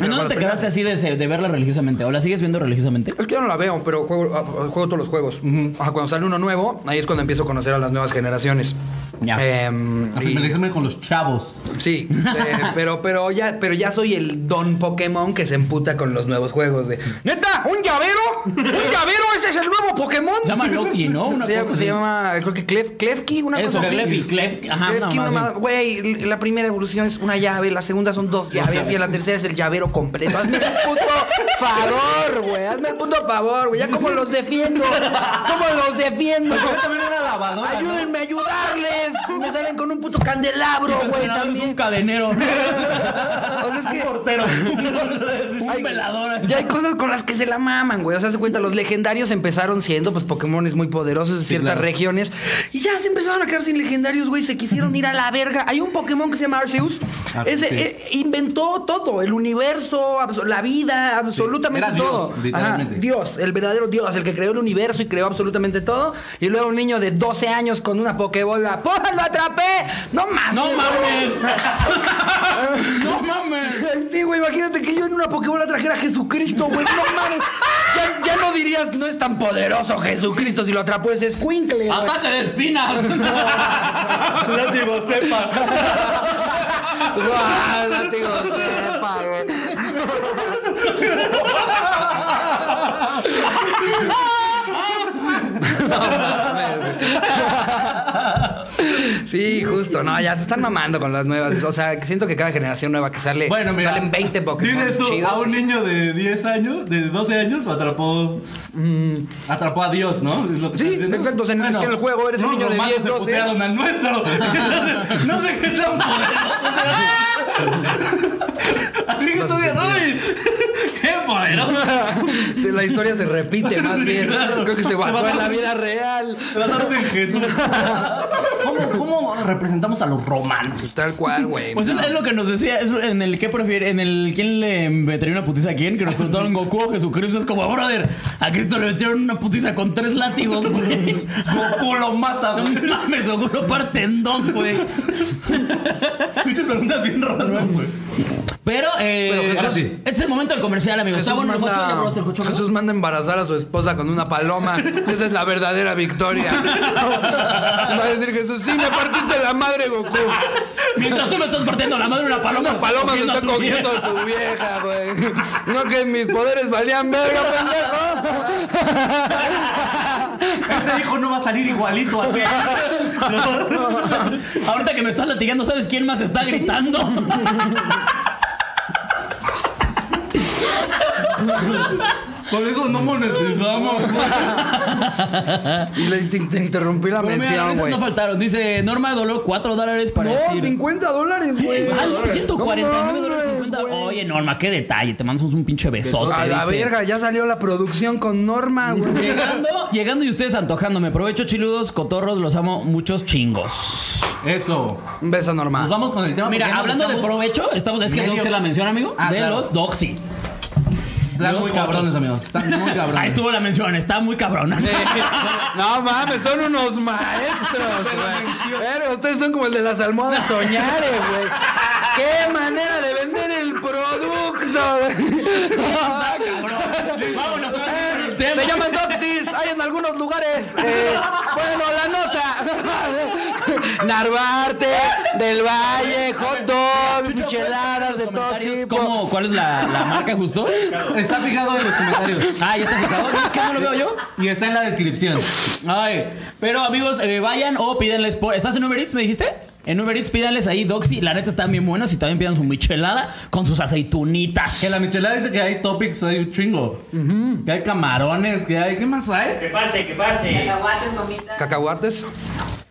¿En pero dónde te quedaste así de, de verla religiosamente? ¿O la sigues viendo religiosamente? Es que yo no la veo, pero juego, ah, juego todos los juegos. Ajá, cuando sale uno nuevo, ahí es cuando empiezo a conocer a las nuevas generaciones. Ya. Y- Familiarízame con los chavos. sí, eh, [laughs] pero, pero, ya, pero ya soy el don Pokémon que se emputa con los nuevos juegos. De, ¿Neta? ¿Un llavero? ¿Un llavero? ¿Ese es el nuevo Pokémon? Se llama Loki, ¿no? Una se, llama, cosa se así. llama, creo que Clef, Klefki, una Eso, cosa así. Klefki, Klef- ajá, Klefki, una una Güey, la primera evolución es una llave, la segunda son dos llaves y la tercera es el llavero completo. Hazme el puto favor, güey. Hazme el puto favor, güey. Ya como los defiendo. ¿Cómo los defiendo? también una lavadora. Ayúdenme a ayudarles. Me salen con un puto candelabro, güey, Un también. cadenero. [laughs] O sea, es que portero. [laughs] un Ay, velador. Ya hay cosas con las que se la maman, güey. O sea, se cuenta, los legendarios empezaron siendo, pues, Pokémones muy poderosos en ciertas claro. regiones. Y ya se empezaron a quedar sin legendarios, güey. Se quisieron ir a la verga. Hay un Pokémon que se llama Arceus. Arceus, Ese sí. eh, inventó todo. El universo, la vida, absolutamente Era Dios, todo. Ajá, Dios, el verdadero Dios, el que creó el universo y creó absolutamente todo. Y luego un niño de 12 años con una Pokébola. ¡Pum! [laughs] ¡Lo atrapé! ¡No mames! ¡No mames! [laughs] ¡No mames! Sí, güey, imagínate que yo en una Pokébola trajera a Jesucristo, güey. No mames. Ya, ya no dirías, no es tan poderoso Jesucristo si lo atrapó ese escuincle. ¡Ataque de espinas! [laughs] Látigo, sepa. Látigo, sepa, güey. [laughs] Sí, justo, no, ya se están mamando con las nuevas. O sea, siento que cada generación nueva que sale, Bueno, mira. salen 20 Pokémon Dices tú, chidos. a un niño de 10 años, de 12 años, lo atrapó. Atrapó a Dios, ¿no? Es lo que Sí, exacto, o sea, es que en el juego eres un niño de romanos 10, se 12. putearon al nuestro. [laughs] no sé qué tan poderoso. [laughs] Así que tú dices, uy, qué poderoso. Sí, la historia se repite [laughs] más bien. claro. Creo que se basó en la vida real. Basándote en Jesús. [laughs] ¿Cómo, ¿Cómo representamos a los romanos? Tal cual, güey. Pues es- es lo que nos decía, es en el que prefiere, en el quién le metería una putiza a quién, que nos preguntaron Goku o Jesucristo, es como, brother, a Cristo le metieron una putiza con tres látigos, güey. [laughs] Goku lo mata, No güey. mames, Goku lo parte en dos, güey. Muchas preguntas bien random, güey. Pero, eh, Pero Jesús- ahora sí. este es el momento del comercial, amigos. Está Jesús bueno el manda, jocho, ya probaste el jocho, ¿no? Jesús manda embarazar a su esposa con una paloma. [laughs] Esa es la verdadera victoria. [laughs] Va a decir Jesús, sí, me partiste la madre, Goku. Mientras tú me estás partiendo la madre, una paloma, Una paloma se a está a tu vieja, güey. No que mis poderes valían verga, pendejo. [laughs] Ese hijo no va a salir igualito así. Ahorita que me estás latigando, ¿sabes quién más está gritando? [laughs] Por eso no monetizamos. Y le te, te interrumpí la Pero mención, güey. no faltaron. Dice Norma Dolor, 4 dólares para No, decir. 50 dólares, güey. 149 No dólares mames, 50. güey. Oye, Norma, qué detalle. Te mandamos un pinche besote. A la dice. verga, ya salió la producción con Norma, güey. Llegando, llegando y ustedes antojándome. Provecho, chiludos, cotorros, los amo muchos chingos. Eso. Un beso, Norma. Nos vamos con el tema. Mira, hablando de provecho, estamos, es que medio- no se la mención, amigo, Ah, de claro. los Doxy. Están muy cabrones, amigos. Están muy [laughs] cabrones. Ahí estuvo la mención, está muy cabrón. [laughs] No mames, son unos maestros, güey. Pero ustedes son como el de las almohadas soñares, güey. ¡Qué manera de vender el producto! Vámonos, Eh. Se llaman Doxys, hay en algunos lugares. Eh, bueno, la nota. [laughs] Narvarte, del Valle, hot dogs, micheladas de todo tipo. ¿Cómo, ¿Cuál es la, la marca justo? Está fijado en los comentarios. Ah, ya está fijado. ¿No es que no lo veo yo? Y está en la descripción. Ay, pero amigos, eh, vayan o pídanles por. ¿Estás en Uber Eats, me dijiste? En Uber Eats pídanles ahí Doxy. La neta están bien buenos y también pidan su michelada con sus aceitunitas. Que la michelada dice que hay topics, hay un chingo. Que hay camarones, que hay. ¿Qué más hay? Que pase, que pase. Cacahuates, gomitas. Cacahuates.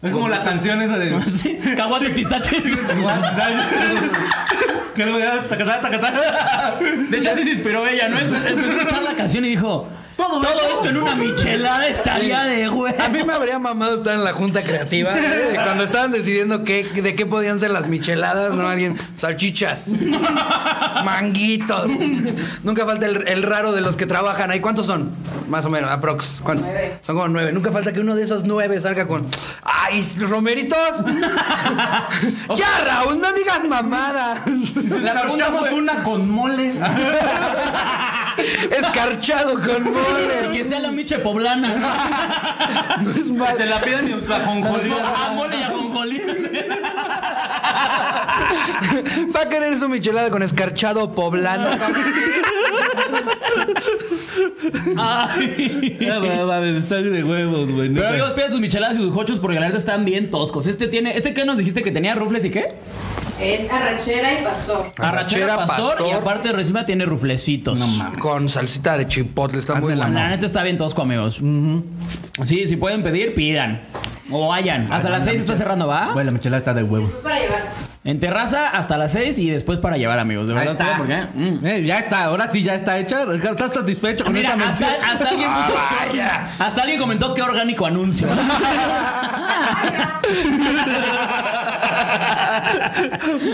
Es como la canción esa de. [laughs] Sí, caguates [laughs] pistaches. [laughs] Que luego ya, tacatá, tacatá. De hecho, así se inspiró ella, ¿no? Empezó a escuchar la canción y dijo: Todo, esto en una michelada estaría de güey. A mí me habría mamado estar en la junta creativa ¿eh? cuando estaban decidiendo qué, de qué podían ser las micheladas, ¿no? Alguien, salchichas, manguitos. Nunca falta el, el raro de los que trabajan ahí. ¿Cuántos son? Más o menos, aprox. ¿Cuántos? Son como nueve. Nunca falta que uno de esos nueve salga con. ¡Ay, romeritos! [laughs] ya, Raúl, no digas mamadas. [laughs] La pregunta fue: una con mole. [laughs] Escarchado con mole. [laughs] Que sea la miche poblana. No es mal. Te la piden y un ajonjolí. Ah, mole y ajonjolí. Va a querer su michelada con escarchado poblano. Ay. Ya, va, va, están de huevos, güey. Pero amigos, piden sus micheladas y sus hochos porque la verdad están bien toscos. Este tiene, ¿este qué nos dijiste que tenía rufles y qué? Es arrachera y pastor. Arrachera, pastor, y aparte de encima tiene ruflecitos. Con salsita de chipotle, está muy bueno. La neta está bien tosco, amigos. Sí, si pueden pedir, pidan. O vayan. Hasta las 6 está cerrando, ¿va? Güey, la michelada está de huevo. Para llevar. En terraza hasta las 6 y después para llevar, amigos. De verdad, está. ¿por qué? Mm. Eh, ya está, ahora sí ya está hecha. ¿Estás satisfecho con Mira, esta hasta, mención? hasta alguien puso. Ah, vaya. Hasta alguien comentó qué orgánico anuncio. [laughs]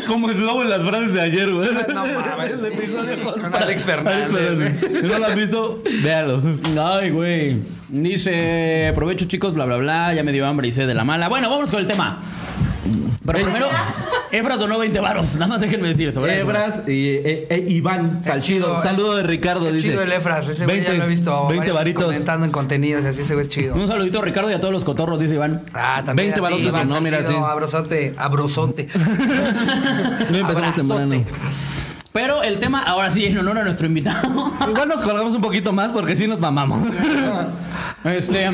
Como el lobo en las frases de ayer, güey. No mames. Ese episodio con, Con Alex Fernández. Si no lo has visto, véalo. Ay, güey. Dice, provecho chicos, bla, bla, bla. Ya me dio hambre y sé de la mala. Bueno, vamos con el tema. Pero primero, Efras donó 20 varos. Nada más déjenme decir eso. ¿verdad? Ebras y eh, eh, Iván Salchido. chido, Saludo de Ricardo, Es dice. chido el Efras, ese güey ya 20, lo he visto 20 varias veces varitos. comentando en contenidos, y así ese güey es chido. Un saludito a Ricardo y a todos los cotorros, dice Iván. Ah, también 20 a ti, balotes, Iván no, mira, Salcido, sí. Abrozote, abrozote. [laughs] No empezamos Abrazote. temprano. Pero el tema, ahora sí, en honor a nuestro invitado. Igual nos colgamos un poquito más porque sí nos mamamos. Este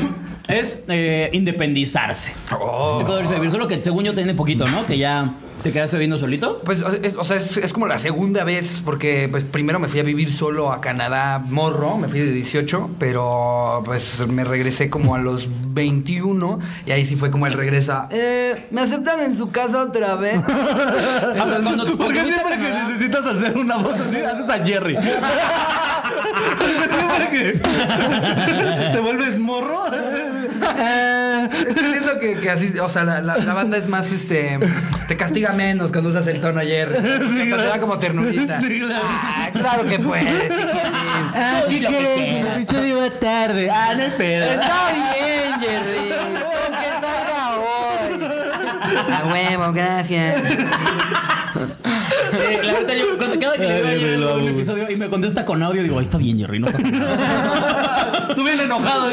es eh, independizarse. Oh. Te puedo irse a vivir solo que según yo tiene poquito, ¿no? Que ya te quedaste viviendo solito. Pues, o- es, o sea, es, es como la segunda vez, porque pues primero me fui a vivir solo a Canadá, morro, me fui de 18, pero pues me regresé como a los 21 y ahí sí fue como el regreso. a, Eh, ¿Me aceptan en su casa otra vez? [laughs] Pues, cuando tú Porque siempre que necesitas hacer una voz así, haces a Jerry. [laughs] siempre que [laughs] te vuelves morro. Siento que, que así, o sea, la, la- la banda es más, este, te castiga menos cuando usas el tono ayer. te da como ternurita. Sí, claro. Ah, claro que puedes, chiquitín. Ah, di ¿qué lo que quieres? El episodio va tarde. Ah, no hay pedo. Está bien, Jerry. Con que salga hoy. A huevo, gracias. Sí, la verdad, yo cuando- cada que le veo me lo amo. episodio y me contesta con audio, digo, "Ay, está bien, Jerry, no pasa nada. [laughs] Tú bien enojado.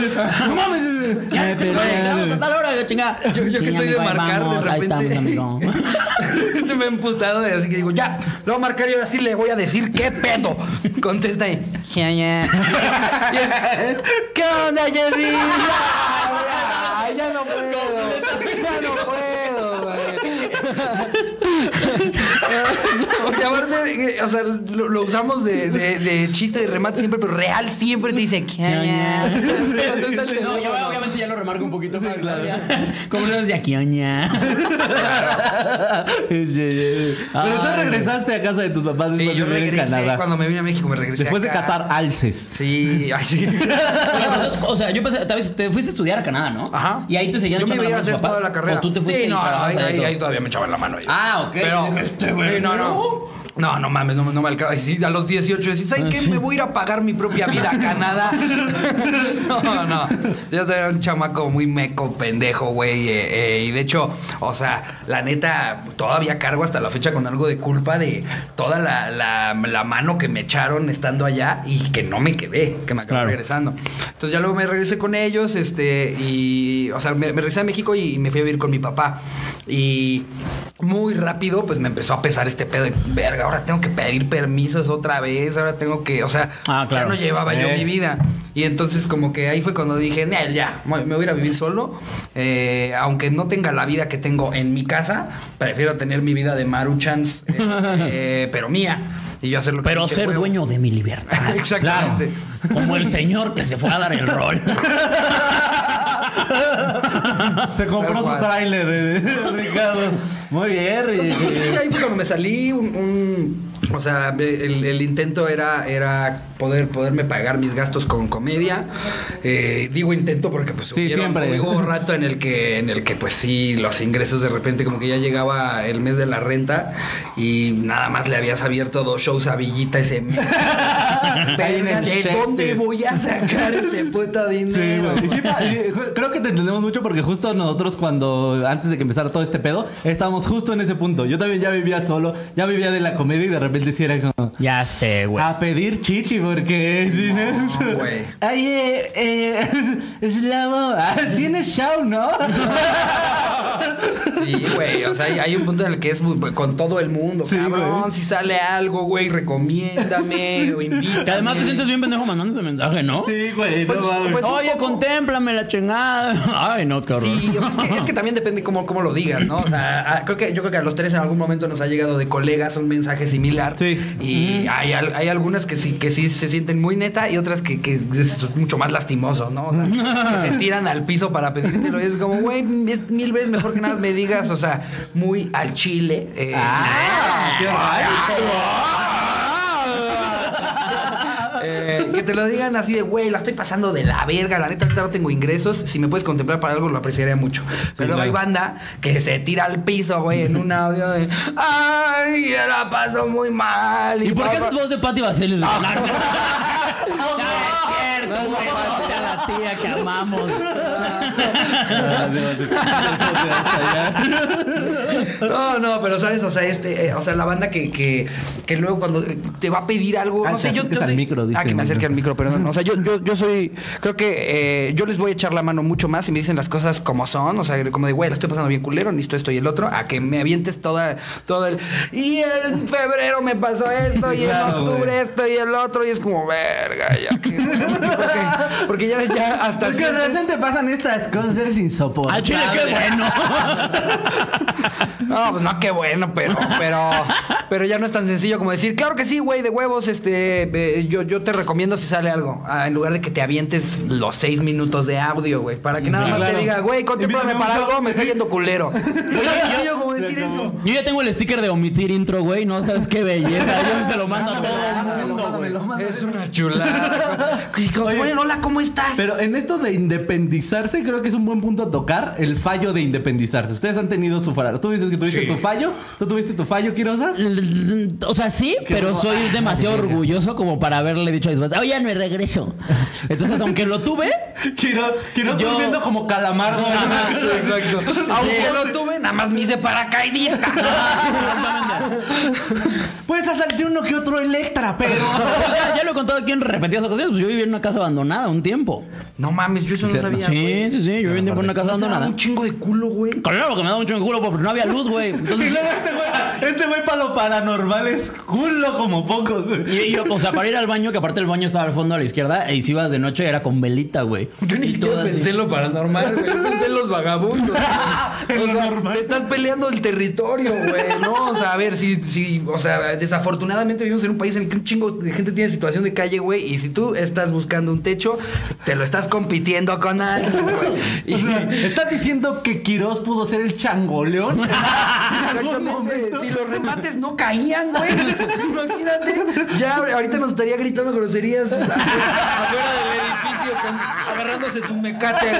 No mames. Ya, es que no, estamos a tal hora, yo chingada. Yo, yo que Sí, soy de amigo, ahí marcar vamos, de Ahí repente. estamos, amigo. [laughs] Yo me he emputado y así que digo, ya, lo voy a marcar y ahora sí le voy a decir qué pedo. [laughs] Contesta ahí. "Ya, ya". Y es, ¿Qué onda, Jerry? Ya, ya, ya no puedo. Ya no puedo, güey. Porque aparte, eh, o sea, lo, lo usamos de, de, de chiste de remate siempre, pero real siempre te dice, ¿qué [laughs] onda? No, yo obviamente ya lo remarco un poquito más. [laughs] Como le de aquí, oña. [laughs] Pero tú regresaste a casa de tus papás Sí, después yo de vivir en regresé Canadá. cuando me vine a México, me regresé Después de acá. cazar alces. Sí, ay, sí. Entonces, o sea, yo pensé, tal vez te fuiste a estudiar a Canadá, ¿no? Ajá. Y ahí te seguían Yo me echando iba a la mano hacer tus papás. toda la carrera. O tú te fuiste Sí, y no, no, ahí, ahí ahí- todavía me echaban la mano. ahí. Ah, ok. Pero, Este, güey. Sí, no, no. No, no mames, no, no me alcanza. A los 18 decís, ¿sabes qué? Me voy a ir a pagar mi propia vida a Canadá. [laughs] no, no. Yo era un chamaco muy meco, pendejo, güey. eh, eh, y de hecho, o sea, la neta, todavía cargo hasta la fecha con algo de culpa de toda la, la- la mano que me echaron estando allá y que no me quedé, que me acabé Claro. regresando. Entonces ya luego me regresé con ellos, este, y, o sea, me, me regresé a México y, me fui a vivir con mi papá. Y muy rápido, pues me empezó a pesar este pedo de, verga, ahora tengo que pedir permisos otra vez, ahora tengo que, o sea, Ah, claro. ya no llevaba yo Eh. mi vida. Y entonces como que ahí fue cuando dije, "Nah, ya, me me voy a ir a vivir solo, Eh, aunque no tenga la vida que tengo en mi casa, prefiero tener mi vida de Maruchans, eh, [laughs] eh, pero mía. Y yo hacer lo que Pero ser dueño de mi libertad. [laughs] Exactamente. Claro. Como el señor que se fue a dar el rol. [laughs] Te compró su tráiler, eh, [laughs] Ricardo. Muy bien, Entonces, pues, sí, ahí fue cuando me salí un, un- O sea, el, el intento era, era poder poderme pagar mis gastos con comedia. Eh, digo intento porque pues Sí, hubieron- siempre. hubo un rato en el que en el que pues sí los ingresos de repente como que ya llegaba el mes de la renta y nada más le habías abierto dos shows a Villita ese mes. [laughs] ¿De dónde voy a sacar este puta Sí, dinero? güey. Sí, creo que te entendemos mucho porque justo nosotros cuando, antes de que empezara todo este pedo, estábamos justo en ese punto. Yo también ya vivía solo, ya vivía de la comedia y de repente sí era como... Ya sé, güey. A pedir chichi porque... no- güey. Ay, eh, eh, Slavo, ah, tienes show, ¿no? Sí, güey. O sea, hay, hay un punto en el que es muy- con todo el mundo. Sí, Cabrón, güey. si sale algo, güey, recomiéndame [laughs] o invítame. Que además te sientes bien pendejo mandando ese mensaje, ¿no? Sí, güey, Pues- no pues- Oye, poco. contémplame la chingada. [laughs] Ay, no, horror. Sí, o sea, es, que, es que también depende cómo, cómo lo digas, ¿no? O sea, a- creo que, yo creo que a los tres en algún momento nos ha llegado de colegas un mensaje similar. Sí. Y hay, hay algunas que sí, que sí se sienten muy neta y otras que, que es mucho más lastimoso, ¿no? O sea, que se [laughs] tiran al piso para pedírtelo y es como, güey, es mil veces mejor que nada me digas, o sea, muy al chile. eh, Ah, qué Eh, que te lo digan así de, güey, la estoy pasando de la verga, la neta ahorita no tengo ingresos, si me puedes contemplar para algo lo apreciaría mucho. Pero claro. hay banda que se tira al piso, güey, en un audio de, ay, ya la paso muy mal. ¿Y por qué haces voz de Patti Vaselis? No, no, es cierto, [laughs] güey. Salte a la tía que amamos. [laughs] No, no, pero sabes, o sea, este, eh, o sea, la banda que, que, que luego cuando te va a pedir algo, Ah, no sé, yo, yo soy- micro, Ah, que me acerque micro. al micro, perdón. O sea, yo, yo, yo soy, creo que eh, yo les voy a echar la mano mucho más si me dicen las cosas como son, o sea, como de, güey, la estoy pasando bien culero, necesito esto y el otro, a que me avientes toda, todo el, y en febrero me pasó esto, y en octubre esto y el otro, y es como, verga, ya que, porque, porque ya, ya hasta Es que de sientes- repente pasan estas cosas, eres Ah, insoportable. chile, qué bueno. [laughs] No, pues no, qué bueno, pero, pero, pero ya no es tan sencillo como decir, claro que sí, güey, de huevos, este, eh, yo, yo te recomiendo si sale algo, ah, en lugar de que te avientes los seis minutos de audio, güey, para que nada más Claro. te diga, güey, contémplame para algo, me está yendo culero. [laughs] Sencillo como decir eso. Yo ya tengo el sticker de omitir intro, güey. No sabes qué belleza. Yo se lo mando a todo el mundo, güey. Es una chulada. Oye, hola, ¿cómo estás? Pero en esto de independizarse, creo que es un buen punto a tocar el fallo de independizarse. Ustedes han tenido su fallo. Tú dices que tuviste Sí. tu fallo. ¿Tú tuviste tu fallo, Quirosa? O sea, sí, pero soy demasiado orgulloso como para haberle dicho a mis padres, oye, ya no regreso. Entonces, aunque lo tuve, Quiroz, Quiroz Yo- durmiendo como calamardo. [laughs] Exacto. Aunque lo tuve, nada más me hice paracaidista. [laughs] Puedes hacerte uno que otro Electra, pero... [laughs] ya, ya lo he contado aquí en repetidas ocasiones, pues yo viví en una casa abandonada un tiempo. No mames, yo eso no sabía. Sí, güey. sí, sí, yo viví un tiempo en una casa ¿No te daba abandonada. un chingo de culo, güey. Claro que me da mucho en culo porque no había luz, güey. [laughs] Y Entonces, luego este güey, este güey para lo paranormal es culo como pocos. güey. y yo, o sea, para ir al baño, que aparte el baño estaba al fondo a la izquierda, y si ibas de noche era con velita, güey. Yo ni Y siquiera todo así. pensé en lo paranormal, güey. Yo pensé en los vagabundos. En o lo sea, normal. te estás peleando el territorio, güey. No, o sea, a ver, si, si, o sea, desafortunadamente vivimos en un país en el que un chingo de gente tiene situación de calle, güey. Y si tú estás buscando un techo, te lo estás compitiendo con alguien, güey. Y- O sea, ¿Estás diciendo que Quiroz pudo ser el changoleón? [laughs] Exactamente. Si los remates no caían, güey. Imagínate. Ya ahorita nos estaría gritando groserías afuera del edificio con- agarrándose su mecate. [laughs]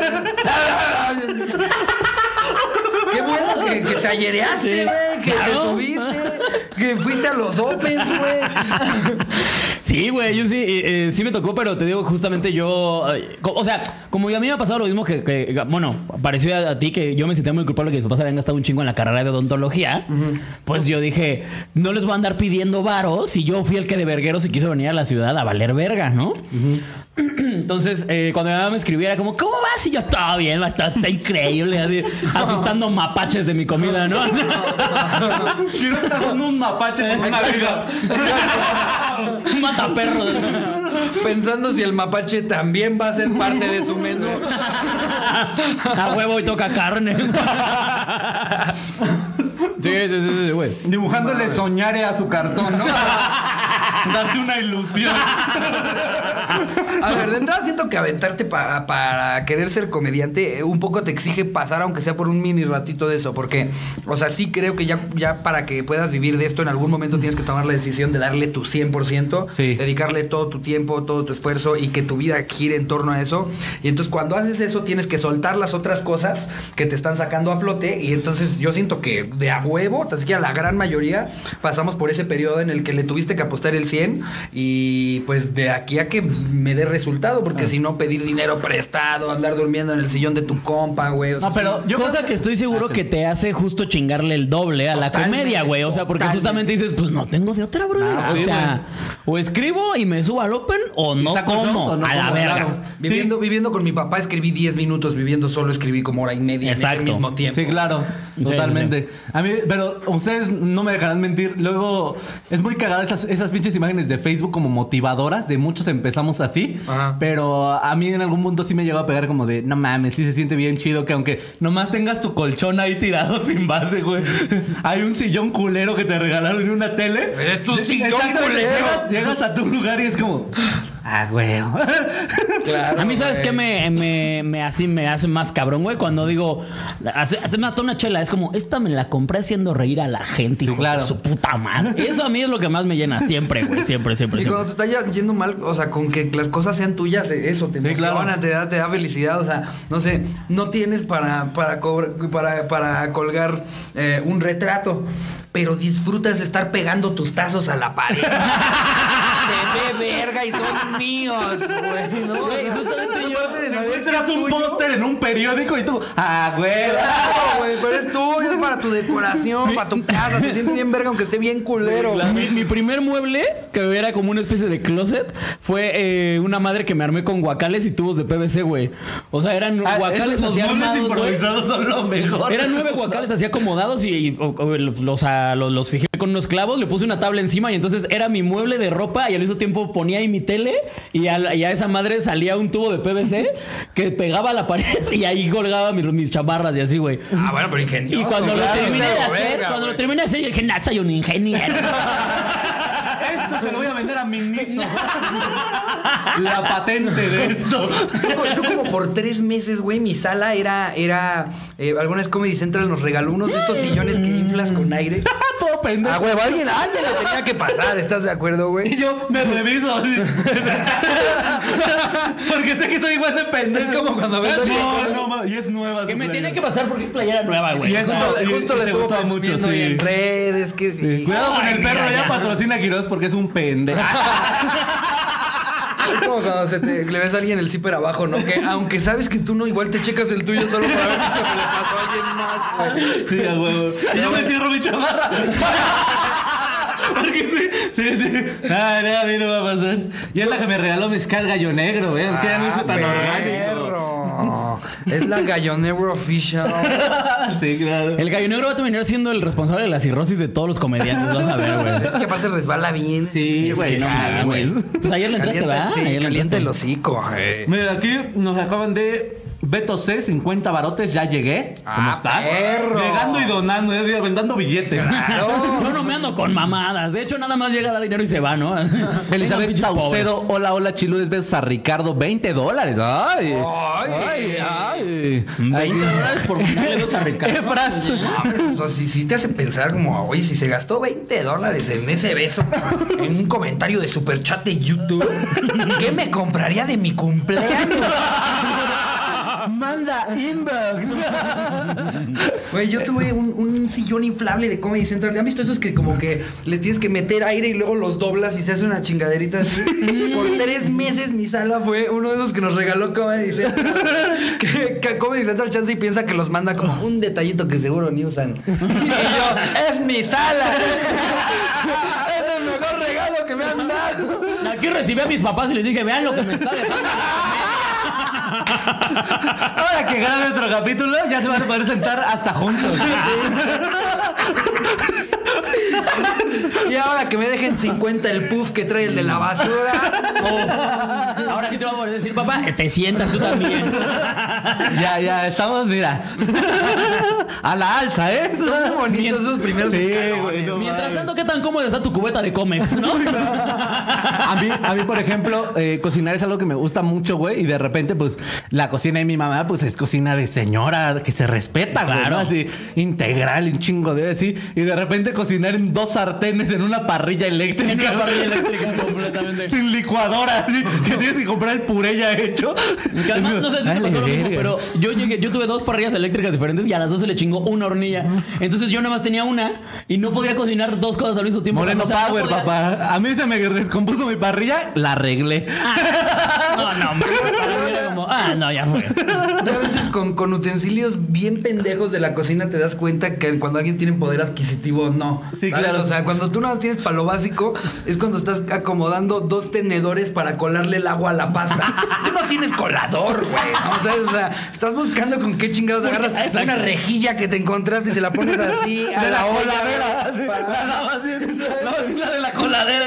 [laughs] Qué bueno que, que tallereaste, güey. Que Claro. te subiste. Que fuiste a los Opens, güey. [laughs] Sí, güey, yo sí, eh, eh, sí me tocó, pero te digo, justamente yo, eh, o sea, como a mí me ha pasado lo mismo que, que- bueno, pareció a, a ti que yo me sentía muy culpable que mis papás habían gastado un chingo en la carrera de odontología, pues yo dije, no les voy a andar pidiendo varos si yo fui el que de verguero se quiso venir a la ciudad a valer verga, ¿no? Entonces, eh, cuando mi mamá me escribía, era como, ¿cómo vas? Y yo, todo bien, está, está increíble, así, asustando mapaches de mi comida, ¿no? Quiroz está dando un mapache con una vida. [laughs] Un mataperro. Pensando si el mapache también va a ser parte de su menú. A huevo y toca carne. Sí, sí, sí, sí, güey. Dibujándole soñare a su cartón, ¿no? Darse una ilusión. [laughs] A ver, de entrada siento que aventarte para, para querer ser comediante eh, un poco te exige pasar, aunque sea por un mini ratito de eso. Porque, o sea, sí creo que ya, ya para que puedas vivir de esto, en algún momento tienes que tomar la decisión de darle tu 100%, Sí. dedicarle todo tu tiempo, todo tu esfuerzo y que tu vida gire en torno a eso. Y entonces cuando haces eso tienes que soltar las otras cosas que te están sacando a flote. Y entonces yo siento que de a huevo, así que a la gran mayoría pasamos por ese periodo en el que le tuviste que apostar el 100 y pues de aquí a que me dé resultado, porque si no pedir dinero prestado, andar durmiendo en el sillón de tu compa, güey. o sea, No, pero yo Cosa que estoy seguro Ah, que te hace justo chingarle el doble a la comedia, güey. O sea, porque totalmente. justamente dices, pues no tengo de otra, brother. Claro, o sí, sea, o escribo y me subo al Open o no como o no a la verga. claro. Viviendo, viviendo con mi papá escribí 10 minutos, viviendo solo escribí como hora y media Exacto. en ese mismo tiempo. Sí, claro, totalmente. A mí, pero ustedes no me dejarán mentir. Luego es muy cagada esas, esas pinches imágenes de Facebook como motivadoras. De muchos empezamos así. Ajá. Pero a mí en algún punto sí me llegó a pegar como de no mames, sí se siente bien chido que aunque nomás tengas tu colchón ahí tirado [laughs] sin base, güey. Hay un sillón culero que te regalaron y una tele. Es tu sillón Exacto, culero. Llegas, llegas a tu lugar y es como. Ah, güey. Claro, A mí, ¿sabes güey. qué me, me, me, así me hace más cabrón, güey? Cuando digo, hace, hace hasta una chela, es como, esta me la compré haciendo reír a la gente, hijo claro. de su puta madre. Eso a mí es lo que más me llena, siempre, güey, siempre, siempre, Y siempre. cuando te está yendo mal, o sea, con que las cosas sean tuyas, eh, eso te Sí, claro. te, da, te da felicidad. O sea, no sé, no tienes para, para, cobr- para, para colgar eh, un retrato, pero disfrutas de estar pegando tus tazos a la pared. [laughs] Se ve verga y son míos, güey. ¿no? Güey, justamente yo- Encuentras un póster en un periódico y tú. Ah, güey. [laughs] Claro, güey, pero es tuyo, es para tu decoración, para tu casa. Se siente bien verga aunque esté bien culero. Mi, mi primer mueble, que era como una especie de closet, fue eh, una madre que me armé con guacales y tubos de PVC, güey. O sea, eran Ah, guacales esos así armados, güey. improvisados son lo mejor. Eran nueve guacales así acomodados y, y, o- o, los, a- los, los fijé con unos clavos, le puse una tabla encima y entonces era mi mueble de ropa y al mismo tiempo ponía ahí mi tele y a, y a esa madre salía un tubo de PVC que pegaba a la pared [laughs] y ahí colgaba mis, mis chamarras y así, güey. Ah, bueno, pero ingenioso. Y cuando lo terminé de hacer, verga, cuando lo güey. terminé de hacer, yo dije, Nacha, soy un ingeniero. [laughs] Esto se lo voy a vender a Miniso. [laughs] La patente de esto. Yo, yo como por tres meses, güey, mi sala era, era, eh, alguna vez Comedy Central nos regaló unos de estos sillones que inflas con aire. [laughs] Todo pendejo. Ah, güey, alguien, alguien le tenía que pasar, ¿estás de acuerdo, Y güey? yo me reviso. [laughs] Porque sé que soy igual de pendejo. Es como cuando ves No, no, ma- y es nueva. que su me playera. tiene que pasar porque es playera nueva, güey. Y no- Y justo y le te estuvo gustaba mucho, sí. en redes, que... y- Cuidado con Ay, el perro, mira, ya ya. patrocina a Quiroz porque es un pendejo. Es como cuando se te- le ves a alguien el zipper abajo, ¿no? Que aunque sabes que tú no, igual te checas el tuyo solo para ver que le pasó a alguien más, güey. Sí, a huevo. Y yo me cierro mi chamarra. Porque sí, sí, sí. Nada, nada, a mí no va a pasar. Y es la que me regaló mezcal gallo negro, ¿ven? Qué anuncio tan orgánico. Ah. Es la Gallonero Official. [laughs] Sí, claro. El gallo negro va a terminar siendo el responsable de la cirrosis de todos los comediantes, vas a ver, güey. Es que aparte resbala bien. Sí, güey, no mezcal, mames. güey. Pues ayer le entraste, Calienta, ¿verdad? sí, Ayer le calienta el entraste. hocico. eh. Mira, aquí nos acaban de Beto C, 50 barotes, ya llegué. ¿Cómo Ah, estás? perro. Llegando y donando, aventando billetes. Claro. [laughs] Yo no me ando con mamadas. De hecho, nada más llega a dar dinero y se va, ¿no? [laughs] Elizabeth Saucedo, pobres. hola, hola, chiludes, besos a Ricardo, 20 dólares. Ay, Ay. ay. 20 dólares por mandarle dos a Ricardo. [laughs] ¿Qué frase? Mames, o sea, si, si te hace pensar como, oye, si se gastó 20 dólares en ese beso, en un comentario de superchat de YouTube, ¿qué me compraría de mi cumpleaños? Manda inbox. [laughs] Güey, yo tuve un, un sillón inflable de Comedy Central. ¿Han visto esos que como que le tienes que meter aire y luego los doblas y se hace una chingaderita así? Por tres meses mi sala fue uno de esos que nos regaló Comedy Central. [laughs] Que, que Comedy Central chance y piensa que los manda como un detallito que seguro ni usan. Y yo, es mi sala. [laughs] Es el mejor regalo que me han dado. Aquí recibí a mis papás y les dije, vean lo que me está dejando. [laughs] Ahora que grabe otro capítulo, ya se van a poder sentar hasta juntos. [laughs] Y ahora que me dejen 50 el puff que trae el de la basura. Ahora sí te vamos a decir, papá, te sientas tú también. [laughs] Ya, ya, estamos, mira. A la alza, ¿eh? Son muy bonitos esos primeros Sí, escalones. güey, no Mientras tanto, ¿qué tan cómoda está tu cubeta de cómics, no? A mí, a mí, por ejemplo, eh, cocinar es algo que me gusta mucho, güey. Y de repente, pues, la cocina de mi mamá, pues, es cocina de señora que se respeta, güey. Claro. ¿no? Así, integral, un chingo de así. Y de repente cocinar en dos sartenes en una parrilla eléctrica. En una parrilla eléctrica completamente. [laughs] Sin licuadora, así. Que tienes que comprar el puré ya hecho. Que además, no sé si te pasó lo mismo, pero yo llegué, yo tuve dos parrillas eléctricas diferentes y a las dos se le chingó una hornilla. Entonces yo nada más tenía una y no podía cocinar dos cosas al mismo tiempo. Moreno O sea, no Power, podía- papá. A mí se me descompuso mi parrilla, la arreglé. No, no, mí era como, ah, no, ya fue. [laughs] A veces con, con utensilios bien pendejos de la cocina te das cuenta que cuando alguien tiene poder adquisitivo, no. Sí, ¿Sabes? claro. O sea, cuando tú nada más tienes para lo básico, es cuando estás acomodando dos tenedores para colarle el agua a la pasta. [laughs] Tú no tienes colador, güey. ¿no? ¿Sabes? O sea, estás buscando con qué chingados agarras Exacto. una rejilla que te encontraste y se la pones así a de la, coladera. para- La la de la coladera.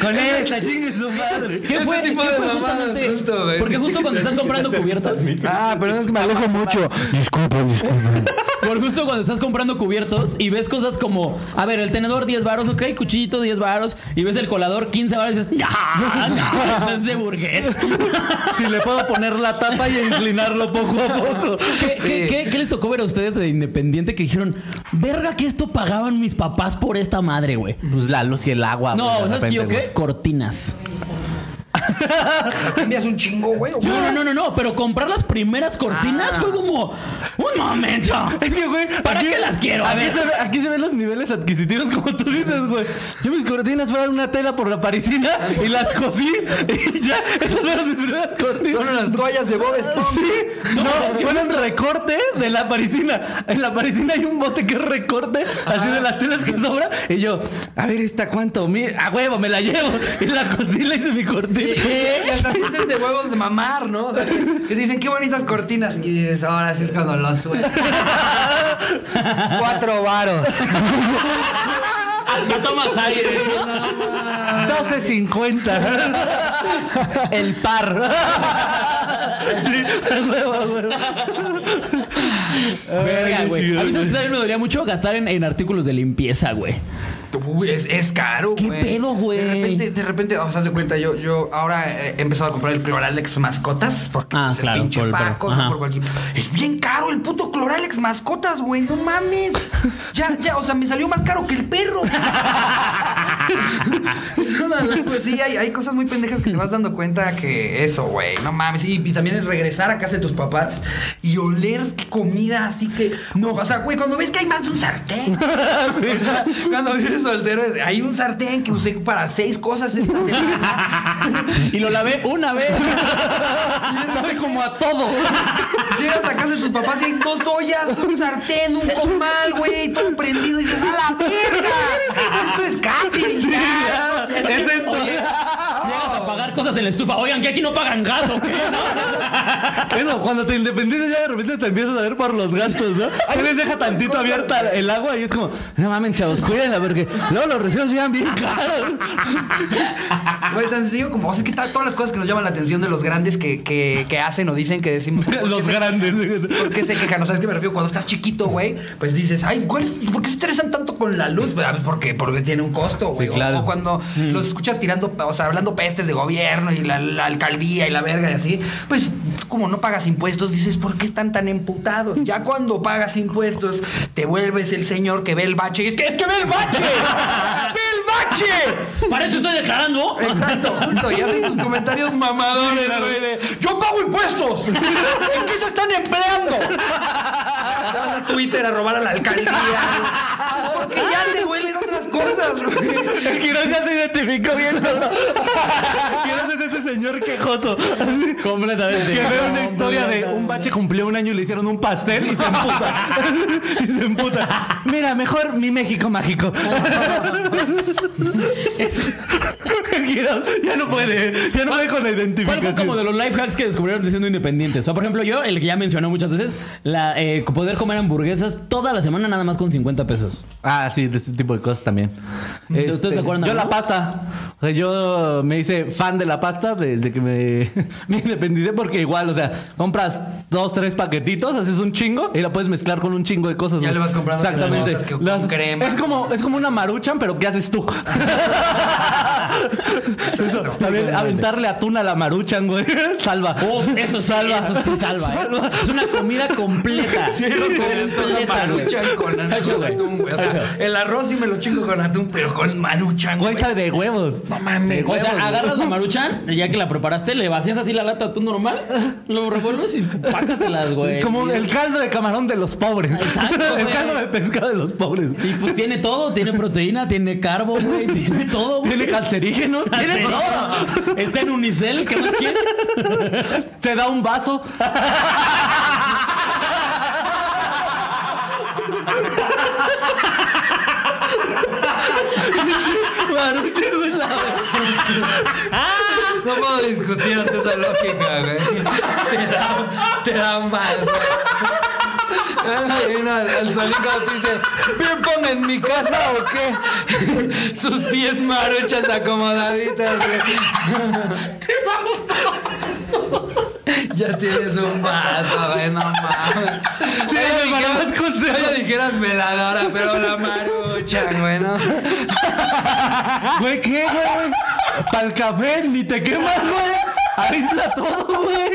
Con [laughs] esta, chingue su madre. ¿Qué fue, tipo de justo, güey. porque justo cuando estás comprando [laughs] cubiertos, Ah, pero es que me alejo mucho. Disculpen, disculpen. por justo cuando estás comprando cubiertos y ves cosas como, a ver, el tenedor 10 varos, ok, cuchillito 10 varos, y ves el colador 15 varos y dices, no, no, eso es de burgués. Si le puedo poner la tapa y inclinarlo poco a poco. ¿Qué, qué- qué- qué les tocó ver a ustedes de Independiente que dijeron, verga, que esto pagaban mis papás por esta madre, güey? Pues la luz y el agua. No, güey, de ¿sabes yo repente, qué? Cortinas. ¿Cambias un chingo, güey? ¿o No, no, no, no, no, pero comprar las primeras cortinas Ah. fue como, un momento. Es que, güey, ¿Para qué las quiero? A aquí, ver. se ve- aquí se ven los niveles adquisitivos, como tú dices, güey. Yo mis cortinas fueron una tela por la parisina y las cosí y ya. Esas fueron mis primeras cortinas. Son unas toallas de Bob Esponja. Sí, no, fueron recorte de la parisina. En la parisina hay un bote que es recorte, así de las telas que sobra. Y yo, a ver, ¿esta cuánto? Mi- A huevo, me la llevo. Y la cosí y le hice mi cortina. [laughs] Y hasta sientes de huevos de mamar, ¿no? O sea, que, dicen, qué bonitas cortinas. Y dices, ahora sí es cuando lo suelto. [laughs] Cuatro varos. Ya tomas aire. 12.50. El par. Sí, huevo, huevo. Verga, güey. qué A mí sabes que también me dolía mucho gastar en, en artículos de limpieza, güey. Es, es caro, ¿Qué güey. pedo, güey? De repente, de repente, o sea, se cuenta, yo, yo ahora he empezado a comprar el Cloralex mascotas. Porque Ah, pues, claro, el pinche por. Paco, por cualquier. Es bien caro el puto Cloralex mascotas, güey. No mames. Ya, ya, o sea, me salió más caro que el perro. [laughs] Pues sí, hay, hay cosas muy pendejas que te vas dando cuenta que eso, güey. No mames. Y, y también es regresar a casa de tus papás y oler comida así que. No, o sea, güey, cuando ves que hay más de un sartén. [laughs] Cuando vives soltero, hay un sartén que usé para seis cosas esta semana. [laughs] Y lo lavé una vez. [laughs] Sabe como a todo. Llegas a casa de tus papás y hay dos ollas, un sartén, un comal, güey, todo prendido y dices, ¡a la verga! Esto es catering, ya. Es esto. Llegas a pagar cosas en la estufa. Oigan, que aquí no pagan gas o qué, ¿no? [laughs] [laughs] Eso, cuando te independizas ya de repente te empiezas a ver por los gastos, ¿no? Se les deja tantito abierta el agua y es como, no mamen, chavos, cuídenla porque luego los recibos llegan bien caros. [laughs] Güey, tan sencillo como, o sea, es que todas las cosas que nos llaman la atención de los grandes que, que, que hacen o dicen que decimos. [laughs] ¿por qué Los grandes. ¿Por qué se quejan? ¿No sabes qué me refiero? Cuando estás chiquito, güey, pues dices, ay, ¿cuál es- ¿por qué se estresan tanto con la luz? Pues, porque, porque tiene un costo, güey. Sí, claro. O, cuando los escuchas tirando, o sea, hablando pestes de gobierno y la, la alcaldía y la verga y así, pues como no pagas impuestos, dices, ¿por qué están tan emputados? Ya cuando pagas impuestos, te vuelves el señor que ve el bache y es que, es que ve el bache. ¡Ve el bache! Para eso estoy declarando. Exacto, justo. Y hacen tus comentarios mamadores, güey, de, Yo pago impuestos. ¿En qué se están empleando? Van a Twitter a robar a la alcaldía. Porque ya te otras cosas, güey. El Quiroz ya se identificó bien. Quiroz es ese señor quejoso. Completamente. Que ve una historia de un bache cumplió un año y le hicieron un pastel y se emputa. [laughs] y se emputa. Mira, mejor mi México mágico. Ya no puede. Ya no puede con la ¿Cuál identificación. fue como de los life hacks que descubrieron siendo independientes? O sea, por ejemplo, yo, el que ya mencionó muchas veces, la, eh, poder comer hamburguesas toda la semana nada más con 50 pesos. Ah, sí, de este tipo de cosas también. Este, ¿Ustedes se acuerdan de Yo la pasta. O sea, yo me hice fan de la pasta desde que me, [laughs] me independicé porque igual, o sea, compras dos, tres paquetitos, haces un chingo y la puedes mezclar con un chingo de cosas. Ya le vas comprando Exactamente. que con crema. Es como, es como una maruchan, pero ¿qué haces tú? [laughs] [laughs] Eso, también aventarle atún a la maruchan, güey. [laughs] Salva. Uf, eso salva. Eso sí salva, ¿eh? Es una comida completa. completa, güey. Maruchan con atún, güey. O sea, Hecho. el arroz sí me lo chingo con atún, pero con maruchan, Güey, güey. de huevos. No mames. O sea, agarras la maruchan, ya que la preparaste, le vacías así la lata tú normal, lo revuelves y pácatelas, güey. Como el caldo de camarón de los pobres. Exacto, [laughs] el caldo de pescado de los pobres. Y pues tiene todo, tiene proteína, tiene carbo, güey, tiene todo, güey. Tiene cancerígenos, tiene todo. Está en unicel, ¿qué más quieres? [laughs] Te da un vaso. Maruchan, güey, la- No puedo discutir ante esa lógica, güey. Te da, te da más, güey. El, te dice, ¿bien pong en mi casa o qué? [laughs] Sus 10 maruchas acomodaditas, güey. [laughs] Ya tienes un vaso, güey, no mames. Sí, Oye, dijeras- oye, dijeras veladora, pero la marucha, güey, ¿no? Güey, ¿qué, güey? Para el café ni te quemas, güey. Aísla todo, güey.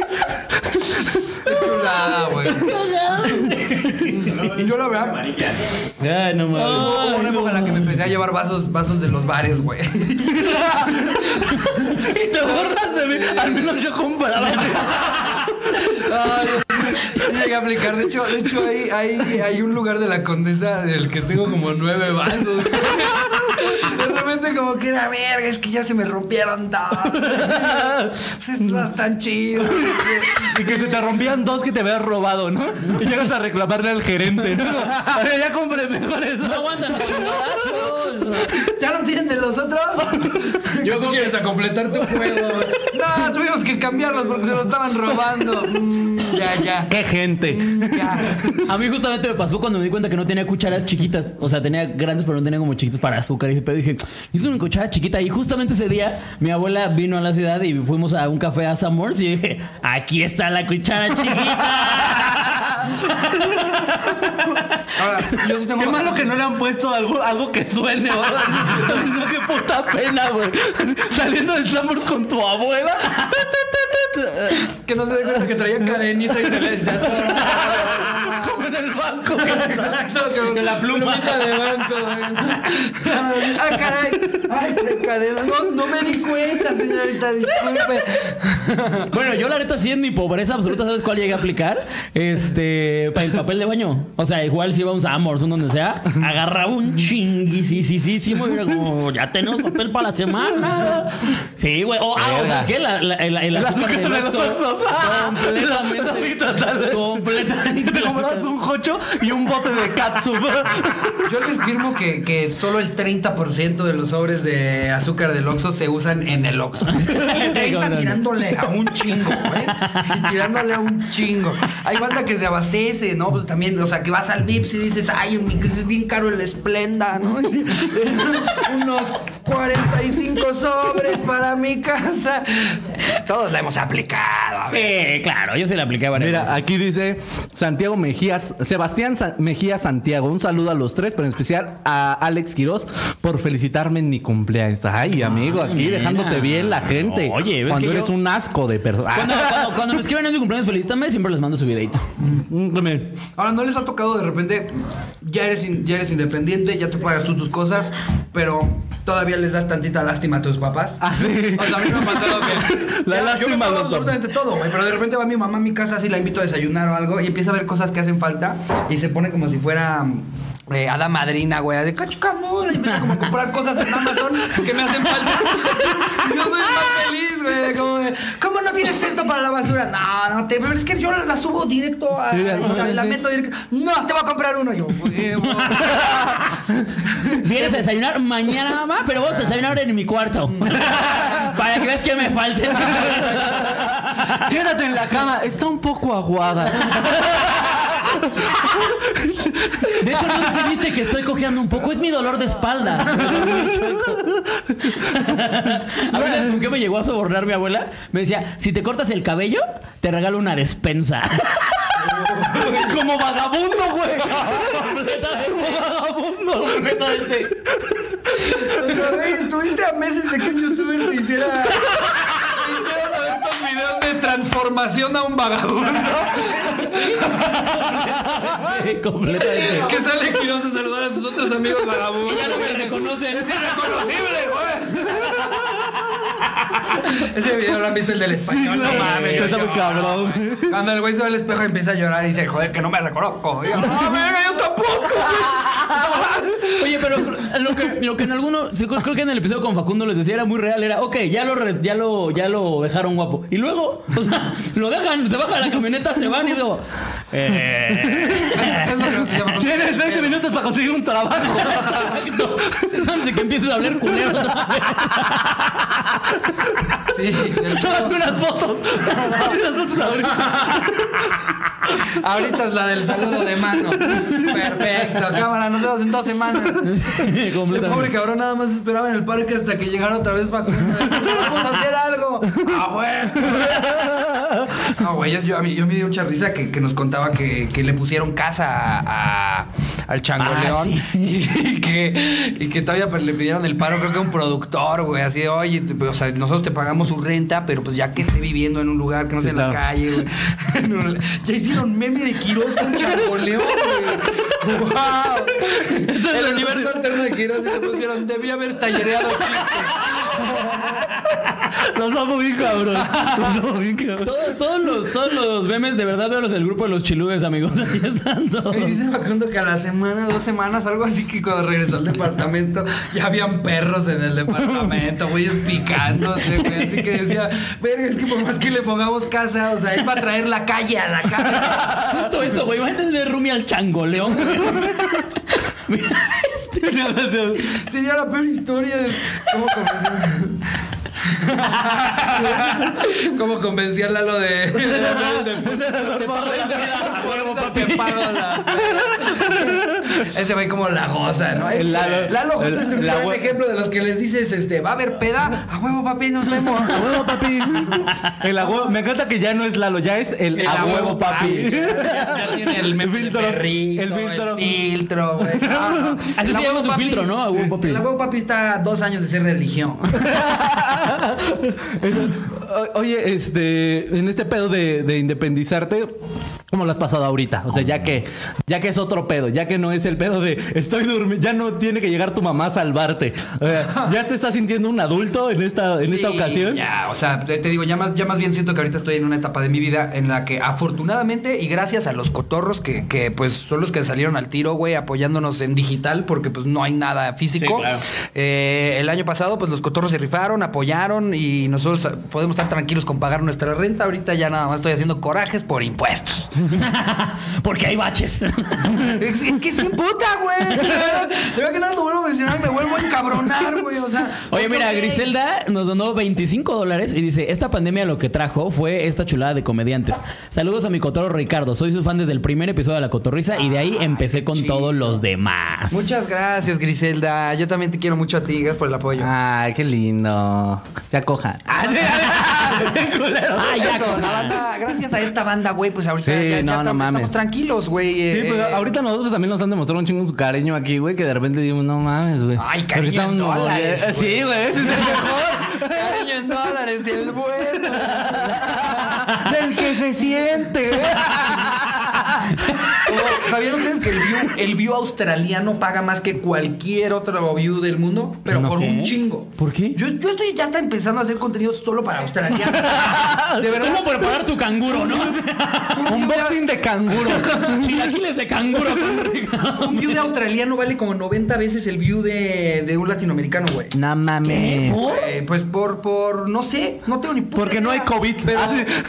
Qué chulada, güey. Yo la verdad, Ay, no mames. hubo una época en la que me empecé a llevar vasos, vasos de los bares, güey. [laughs] Y te borras de mí. Al menos yo compraba. Ay, [laughs] llegué a aplicar. De hecho, de hecho hay, hay, hay un lugar de la condesa del que tengo como nueve vasos. De repente como que era verga, es que ya se me rompieron dos. Pues estos están chidos. Y que se te rompían dos que te habías robado, ¿no? Y llegas a reclamarle al gerente, ¿no? Ya compré mejor eso. No aguantan los chingadazos. ¿Ya no tienen de los otros? Yo tú quieres a completar tu juego. No, tuvimos que cambiarlos porque se los estaban robando. Mm, ya, ya. ¡Qué gente! Ya. A mí justamente me pasó cuando me di cuenta que no tenía cucharas chiquitas. O sea, tenía grandes, pero no tenía como chiquitas para azúcar. Y ese pedo dije, yo una cuchara chiquita. Y justamente ese día, mi abuela vino a la ciudad y fuimos a un café a Samors y dije, aquí está la cuchara chiquita. Ahora, yo sí tengo. Qué malo que no le han puesto algo, algo que suene, ¿verdad? [laughs] Qué puta pena, güey. Saliendo del Summers con tu abuela. [laughs] Que no se dé cuenta que traía cadenita y se le atoraba. [laughs] Como en el banco. Exacto, que- Con la pluma. plumita de banco, güey. Ah, caray. Ay, qué cadena. No, no me di cuenta, señorita, disculpe. Bueno, yo la neta sí en mi pobreza absoluta, ¿sabes cuál llegué a aplicar? Este, para el papel de baño. O sea, igual si iba a un Samors, un donde sea, agarraba un chinguisísimo y era como, ya tenemos papel para la semana. Sí, güey. O, ah, o sea, ¿qué? La, la, el, el El azúcar azúcar del de los oxos. Completamente. Completamente. Te comprabas un jocho y un bote de katsup. Yo les firmo que, que solo el 30% de los sobres de azúcar del Oxxo se usan en el Oxxo. El 30 cabrón. tirándole a un chingo, güey. Tirándole a un chingo. Hay banda que se abastece, ¿no? Pues también, o sea, que vas al Vips y dices, ay, es bien caro el Splenda, ¿no? [laughs] Unos 45 sobres para mi casa. Todos la hemos aplicado. a ver. Sí, claro, yo se la apliqué varias Mira, veces. aquí dice Santiago Mejías, Sebastián Sa- Mejía Santiago. Un saludo a los tres, pero en especial a Alex Quiroz por felicitarme en mi cumpleaños. Ay, amigo, aquí mira. dejándote bien la gente. Oye, ¿ves cuando que eres yo- un asco de persona. Cuando, cuando, cuando me escriben en mi cumpleaños, felicítame, siempre les mando su videito. Ahora, ¿no les ha tocado de repente, ya eres, in- ya eres independiente, ya tú pagas tú tus cosas, pero todavía les das tantita lástima a tus papás? Ah, sí. O sea, a mí me ha pasado que. [laughs] La ya, lástima yo me absolutamente todo, güey. Pero de repente va mi mamá a mi casa, así la invito a desayunar o algo, y empieza a ver cosas que hacen falta, y se pone como si fuera. Eh, hada madrina, güey, de cachicamora. Y empiezo como a comprar cosas en Amazon que me hacen falta. y yo soy más feliz, güey. Como de, ¿cómo no tienes esto para la basura? No, no, te, pero es que yo la subo directo a, Sí, a- la meto directo. No, te voy a comprar uno. Yo, huevo. Vienes a desayunar mañana, mamá, pero vamos a desayunar en mi cuarto. [laughs] Para que veas que me falte. Siéntate en la cama, está un poco aguada. [laughs] De hecho, no sé que estoy cojeando un poco. Es mi dolor de espalda. A ver, ¿sabes con qué me llegó a sobornar mi abuela? Me decía, si te cortas el cabello, te regalo una despensa. [laughs] Como vagabundo, güey. Completamente. Vagabundo. Completamente. Estuviste a meses de que un youtuber te hiciera. Videos de transformación a un vagabundo. [laughs] Completamente. Que sale Quiroz a saludar a sus otros amigos vagabundos. Ya no me [laughs] reconocen. Es irreconocible, güey. Ese video lo han visto el del español. no mames. Está muy cabrón. Cuando el güey se ve al espejo y empieza a llorar y dice, joder, que no me reconozco. Y yo, no, verga, yo tampoco. [laughs] Oye, pero lo que, lo que en alguno, sí, creo que en el episodio con Facundo les decía era muy real, era, ok, ya lo, res- ya lo, ya lo dejaron guapo. Y luego, o sea, lo dejan, se baja la camioneta, se van y digo, eh, Es lo que no se llama Tienes 20 minutos para conseguir un trabajo. exacto. Antes de que empieces a hablar culero. Sí, el- Tómate unas fotos. [laughs] Unas fotos ahorita. ahorita es la del saludo de mano. Perfecto, cámara, nos vemos en dos semanas. Completamente. pobre cabrón nada más esperaba en el parque hasta que llegara otra vez Facundo. Vamos a hacer algo. Ah, güey. No, güey, yo, yo- a mí, yo me dio mucha risa que, que nos contaba que, que le pusieron casa a, a- al changoleón Ah, sí. [laughs] y, que, y que todavía pues, le pidieron el paro, creo que a un productor, güey, así de, oye, te- o sea, nosotros te pagamos su renta, pero pues ya que esté viviendo en un lugar que no sea en la calle, güey. [laughs] Ya hicieron meme de Quiroz con changoleón, güey. [laughs] ¡Wow! el universo alterno de Quiroz y le pusieron, debía haber tallereado chistes. Los amo bien, cabrón. Los amo bien, cabrón. Todo- todos, los, todos los memes, de verdad, veo los del grupo de los chiludes, amigos. [laughs] Ahí están todos. Me dice Facundo que a la semana, dos semanas, algo así que cuando regresó al departamento ya habían perros en el departamento, güeyes picándose, güey. Así que decía, verga, es que por más que le pongamos casa, o sea, él va a traer la calle a la casa. Justo eso, güey. Va a tener Rumi al changoleón. güey. [laughs] Mira, este. [laughs] Sería la peor historia de cómo convenció. [laughs] ¿Cómo convencí a Lalo de. Ese güey como la goza, ¿no? El Lalo- Lalo justo el- es el la ejemplo de los que les dices, este, va a haber peda. A huevo, papi, nos vemos. A huevo, papi. El a huevo. Me encanta que ya no es Lalo, ya es el, El a huevo, papi. Ya, ya tiene el del filtro, perrito, el filtro. El filtro, güey. [laughs] Ah, Así el se llama su filtro, ¿no? A huevo, papi. El a huevo, papi está a dos años de ser religión. [laughs] 哈哈哈哈！O- Oye, este, en este pedo de, de independizarte, ¿cómo lo has pasado ahorita? O sea, ya que, ya que es otro pedo, ya que no es el pedo de estoy durmiendo, ya no tiene que llegar tu mamá a salvarte. O sea, ¿Ya te estás sintiendo un adulto en esta, en esta ocasión? Ya, o sea, te te digo, ya más, ya más bien siento que ahorita estoy en una etapa de mi vida en la que afortunadamente y gracias a los cotorros que, que, pues son los que salieron al tiro, güey, apoyándonos en digital porque pues no hay nada físico. Sí, claro. Eh, el año pasado pues los cotorros se rifaron, apoyaron y nosotros podemos estar tranquilos con pagar nuestra renta. Ahorita ya nada más estoy haciendo corajes por impuestos. [laughs] Porque hay baches. [laughs] Es, es que sin puta, güey. [laughs] De verdad que nada lo vuelvo a mencionar me vuelvo a encabronar, güey. O sea, Oye, mira. Griselda nos donó 25 dólares y dice, esta pandemia lo que trajo fue esta chulada de comediantes. Saludos a mi cotorro Ricardo, soy su fan desde el primer episodio de La Cotorrisa y de ahí empecé con chido. todos los demás. Muchas gracias, Griselda. Yo también te quiero mucho a ti. Gracias por el apoyo. Ay, qué lindo. Ya coja. Ah, ya, Eso, la banda, gracias a esta banda, güey, pues ahorita Sí, ya, ya no, no estamos, mames. estamos tranquilos, güey. Sí, eh, pues eh, ahorita nosotros también nos han demostrado un chingo su cariño aquí, güey, que de repente digo, no mames, güey. Ay, cariño Ahorita en dólares, güey. Sí, güey, ese es el mejor. Cariño en dólares, el bueno. [laughs] Del que se siente. [laughs] ¿Sabían ustedes que el view, el view australiano paga más que cualquier otro view del mundo? Pero ¿No por qué? un chingo. ¿Por qué? Yo, yo estoy ya está empezando a hacer contenido solo para australianos. [laughs] De verdad. ¿Cómo preparar tu canguro, no? Un boxing de canguro. [laughs] Chilaquiles de canguro. [laughs] Un view de australiano vale como 90 veces el view de, de un latinoamericano, güey. No mames. Eh, pues por, por, no sé, no tengo ni puta Porque no hay COVID. Pero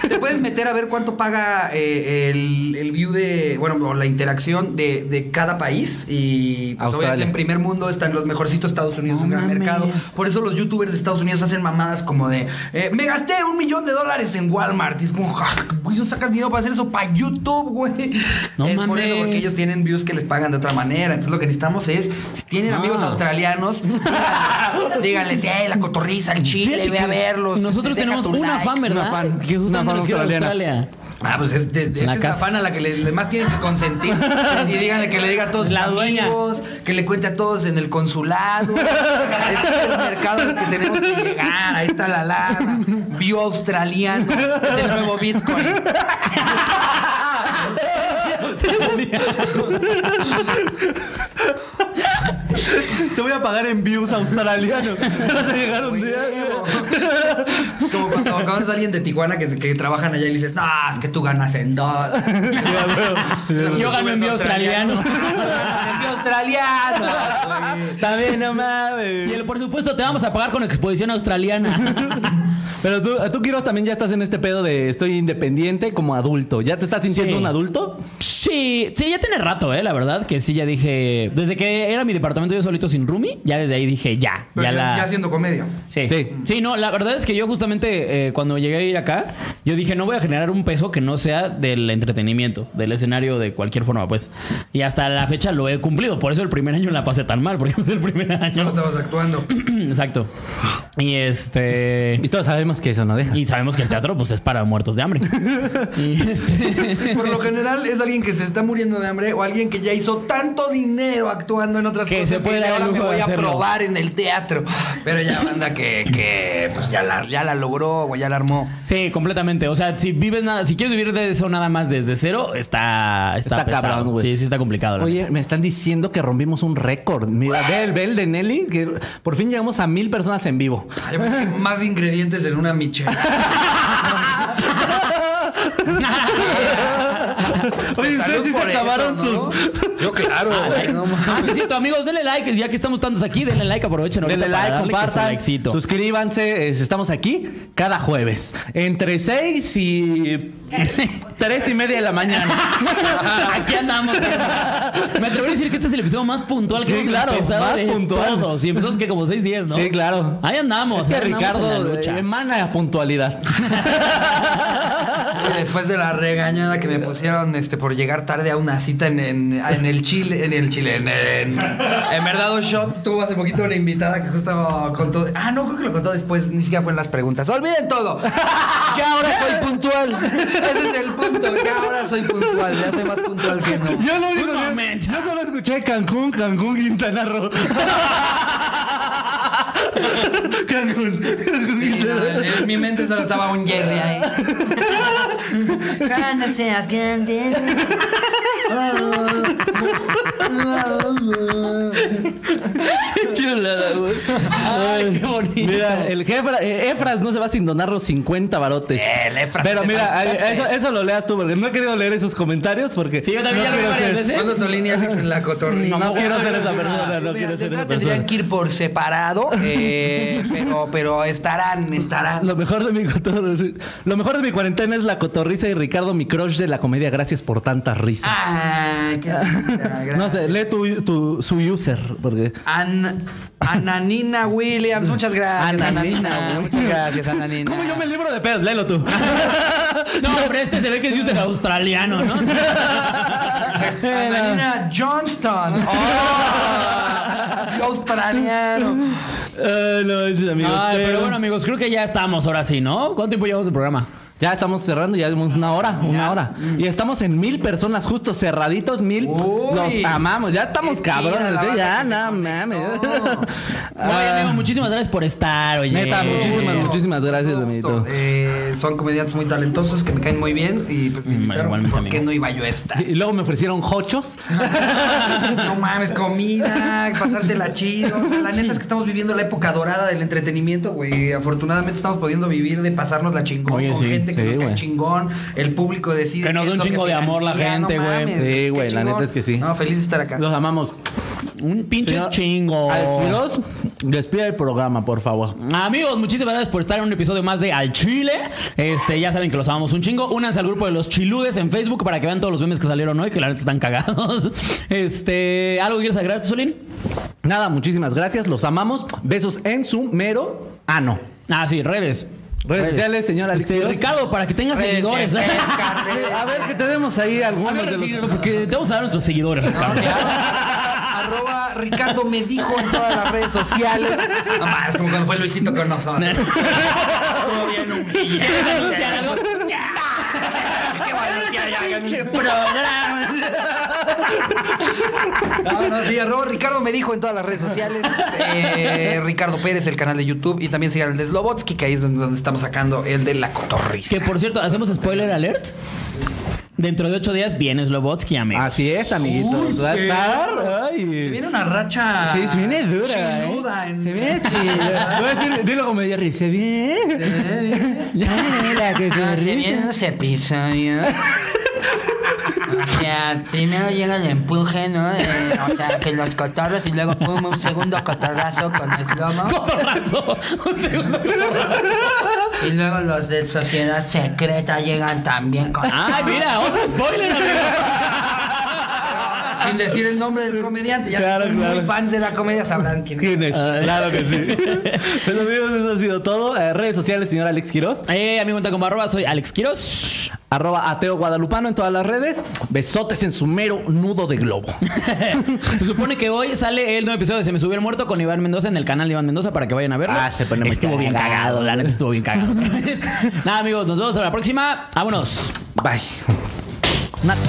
te puedes meter a ver cuánto paga eh, el, el view de, bueno, la interacción de, de cada país. Y pues obviamente en primer mundo están los mejorcitos Estados Unidos, No un gran mames. mercado. Por eso los youtubers de Estados Unidos hacen mamadas como de, eh, me gasté un millón de dólares en Walmart. Y es como, "Ja, güey, no sacas dinero para hacer eso para YouTube, güey. No es por eso, mames. porque ellos tienen views que les pagan de otra manera. Entonces lo que necesitamos es, si tienen Ah. amigos australianos, díganles, díganles, "Eh, la cotorriza, el chile, Fíjate ve a verlos. Nosotros tenemos una like". fan, ¿verdad? Una fan. Que justamente Una fan australiana. Australia. Ah, pues es, de, de- La esa es la fan a la que le, le más tienen que consentir. [laughs] y díganle que le diga a todos La sus dueña. amigos, que le cuente a todos en el consulado. Ese es el mercado al que tenemos que llegar. Ahí está la lana. View australiano. Es el nuevo Bitcoin. Te voy a pagar en views australianos. Vas a llegar un día. Como cuando conoces a alguien de Tijuana que, que trabajan allá y le dices, no, es que tú ganas en dólares. [laughs] Yo gano en vía australiano. En australiano. También, no mames. Y el por supuesto te vamos a pagar con exposición australiana. Pero tú, tú, Quiroz, también ya estás en este pedo de estoy independiente como adulto. ¿Ya te estás sintiendo Sí. un adulto? Sí, sí, ya tiene rato, eh, la verdad, que sí ya dije, desde que era mi departamento yo solito sin roomie, ya desde ahí dije ya, Pero ya ya, la ya haciendo comedia. Sí. Sí. sí. no, la verdad es que yo justamente eh, cuando llegué a ir acá, yo dije, no voy a generar un peso que no sea del entretenimiento, del escenario de cualquier forma, pues. Y hasta la fecha lo he cumplido, por eso el primer año la pasé tan mal, porque [laughs] es el primer No año. estabas actuando. [clears throat] Exacto. Y este... Y todos sabemos que eso no deja. Y sabemos que el teatro pues es para muertos de hambre. [laughs] Y este... Por lo general es alguien que se está muriendo de hambre o alguien que ya hizo tanto dinero actuando en otras Que cosas se puede ahora me voy a hacerlo". probar en el teatro. Pero ya banda que, que pues ya la, ya la logró o ya la armó. Sí, completamente. O sea, si vives nada, si quieres vivir de eso nada más desde cero, está, está, Está pesado. cabrón, güey. Sí, sí está complicado. Oye, me están diciendo que rompimos un récord. Mira, ve el, ve el de Nelly, que por fin llegamos a mil personas en vivo. Ay, pues, más ingredientes en una michelada. [laughs] [laughs] [laughs] Oye, ustedes sí se eso, acabaron ¿no? sus. Yo claro. Ah, güey, like. no. Ah, sí, cierto, amigos, denle like. Ya que estamos tantos aquí, denle like, aprovechen Denle like, compartan, éxito. suscríbanse. es- Estamos aquí cada jueves. Entre 6 y [laughs] 3 y media de la mañana. [laughs] Aquí andamos. Me atrevo a decir que este es el episodio más puntual que Sí, hemos claro, empezado más de puntual. todos. Y empezamos que como 6 días, ¿no? Sí, claro. Ahí andamos. Es que ahí andamos en la Ricardo eh, emana puntualidad. Y [laughs] después de la regañada que me pusieron este por llegar tarde a una cita en, en, en el Chile, en el Chile, en, en, en Verdad o Shot, tuvo hace poquito una invitada que justo contó. Ah, no, creo que lo contó después, ni siquiera fue en las preguntas. Olviden todo. Ya ahora soy puntual. Ese es el punto. Ya ahora soy puntual. Ya soy más puntual que no. Yo lo momento. yo solo escuché Cancún, Cancún, Quintana Roo. [laughs] [laughs] Cancún, Cancún, Sí, Quintana no, Roo. en, mi mente solo estaba un Jerry ahí. Cuando seas grande. Qué chulada, güey. Ay, qué bonito. Mira, el Jefra- eh, Efras no se va sin donar los 50 barotes. El Efras Pero mira, eh, eso, eso lo leas tú, porque no he querido leer esos comentarios porque. Sí, yo también no ya lo varias veces. ¿Cuándo Solín y Alex en la cotorrilla? No, quiero ser esa persona, no Mira, quiero ser esa tendrían que ir por separado, eh, [laughs] pero, pero estarán, estarán. Lo mejor de mi cotor- lo mejor de mi cuarentena es la cotorriza y Ricardo, mi crush de la comedia. Gracias por tantas risas. Ay, qué [laughs] linda, no sé, lee tu, tu- su user, porque. An- Ananina Williams, muchas gracias. Ananina. Ananina, muchas gracias, [laughs] Ananina. ¿Cómo yo me libro de pedos? Léelo tú. No, pero este se ve que es user australiano, ¿no? Ananina Johnston. Oh, australiano. Ay, no, amigos. Ay, pero- bueno, amigos, creo que ya estamos ahora sí, ¿no? ¿Cuánto tiempo llevamos el programa? Ya estamos cerrando, ya llevamos una hora, una hora. Y estamos en mil personas, justo cerraditos, mil. Uy. Los amamos, ya estamos Qué cabrones, ¿eh? ya, no mames. Oye, [laughs] amigo, muchísimas gracias por estar, oye. Neta, muchísimas, muchísimas gracias, amiguito. Eh, son comediantes muy talentosos que me caen muy bien y pues me Mm, invitaron. igualmente, ¿Por qué amigo. no iba yo a estar? Y luego me ofrecieron hochos. [laughs] No mames, comida, pasártela chido. O sea, la neta es que estamos viviendo la época dorada del entretenimiento, güey. Afortunadamente estamos pudiendo vivir de pasarnos la chingón Oye, con sí, gente que sí, nos cae chingón. El público decide. Que nos dé un chingo de amor la gente, güey. mames, Sí, güey, la neta es que sí. No, feliz de estar acá. Los amamos. Un pinches Señor chingo. Alfiros, despide el programa, por favor. Amigos, muchísimas gracias por estar en un episodio más de Al Chile. Este, ya saben que los amamos un chingo. Únanse al grupo de los chiludes en Facebook para que vean todos los memes que salieron hoy, que la neta están cagados. [laughs] Este, ¿algo quieres agregar, Solín? Nada, muchísimas gracias, los amamos. Besos en su mero ano. Ah, sí, redes. Redes sociales, señor Este, Quiroz. Ricardo, para que tengas Redes, seguidores. redes, [laughs] A ver, que tenemos ahí A algunos ver, de los... porque [laughs] te vamos a dar nuestros seguidores, Ricardo. Arroba Ricardo me dijo en todas las redes sociales. No mames, como cuando fue Luisito con nosotros. [laughs] Todo bien humillado. Va a anunciar ya? No, no, sí, arroba Ricardo me dijo en todas las redes sociales. Eh, Ricardo Pérez, el canal de YouTube. Y también sigan el de Slobotsky, que ahí es donde estamos sacando el de la cotorriza. Que por cierto, hacemos spoiler alert. Dentro de ocho días viene Slobotsky, amigos. Así es, amiguitos. Uy, Va a estar. Ay. Se viene una racha. Sí, se viene dura. chiluda ¿eh? en- Se viene chida. [laughs] Voy a decir, dilo como Jerry. Se viene. [laughs] La que Ah, se viene unos episodios. Sea, primero llega el empuje, ¿no? De- o sea, que los cotorros y luego pum, un segundo cotorrazo con el lomo. Cotorrazo. Un segundo cotorrazo. Y luego los de Sociedad Secreta llegan también con... Ay, mira, otro spoiler. Sin decir el nombre del comediante. Ya Claro, que son claro. muy fans de la comedia sabrán quién es. ¿Quién es? Claro que sí. [laughs] Pues amigos, eso ha sido todo. Eh, redes sociales, señor Alex Quiroz. Eh, amigo, cuenta como arroba, soy Alex Quiroz. Arroba ateo guadalupano en todas las redes. Besotes en su mero nudo de globo. [laughs] Se supone que hoy sale el nuevo episodio de Se me subió el muerto con Iván Mendoza en el canal de Iván Mendoza para que vayan a verlo. Ah, se pone Estuvo bien cagado. cagado, la neta estuvo bien cagado. [laughs] Nada, amigos, nos vemos a la próxima. Vámonos. Bye. Nada.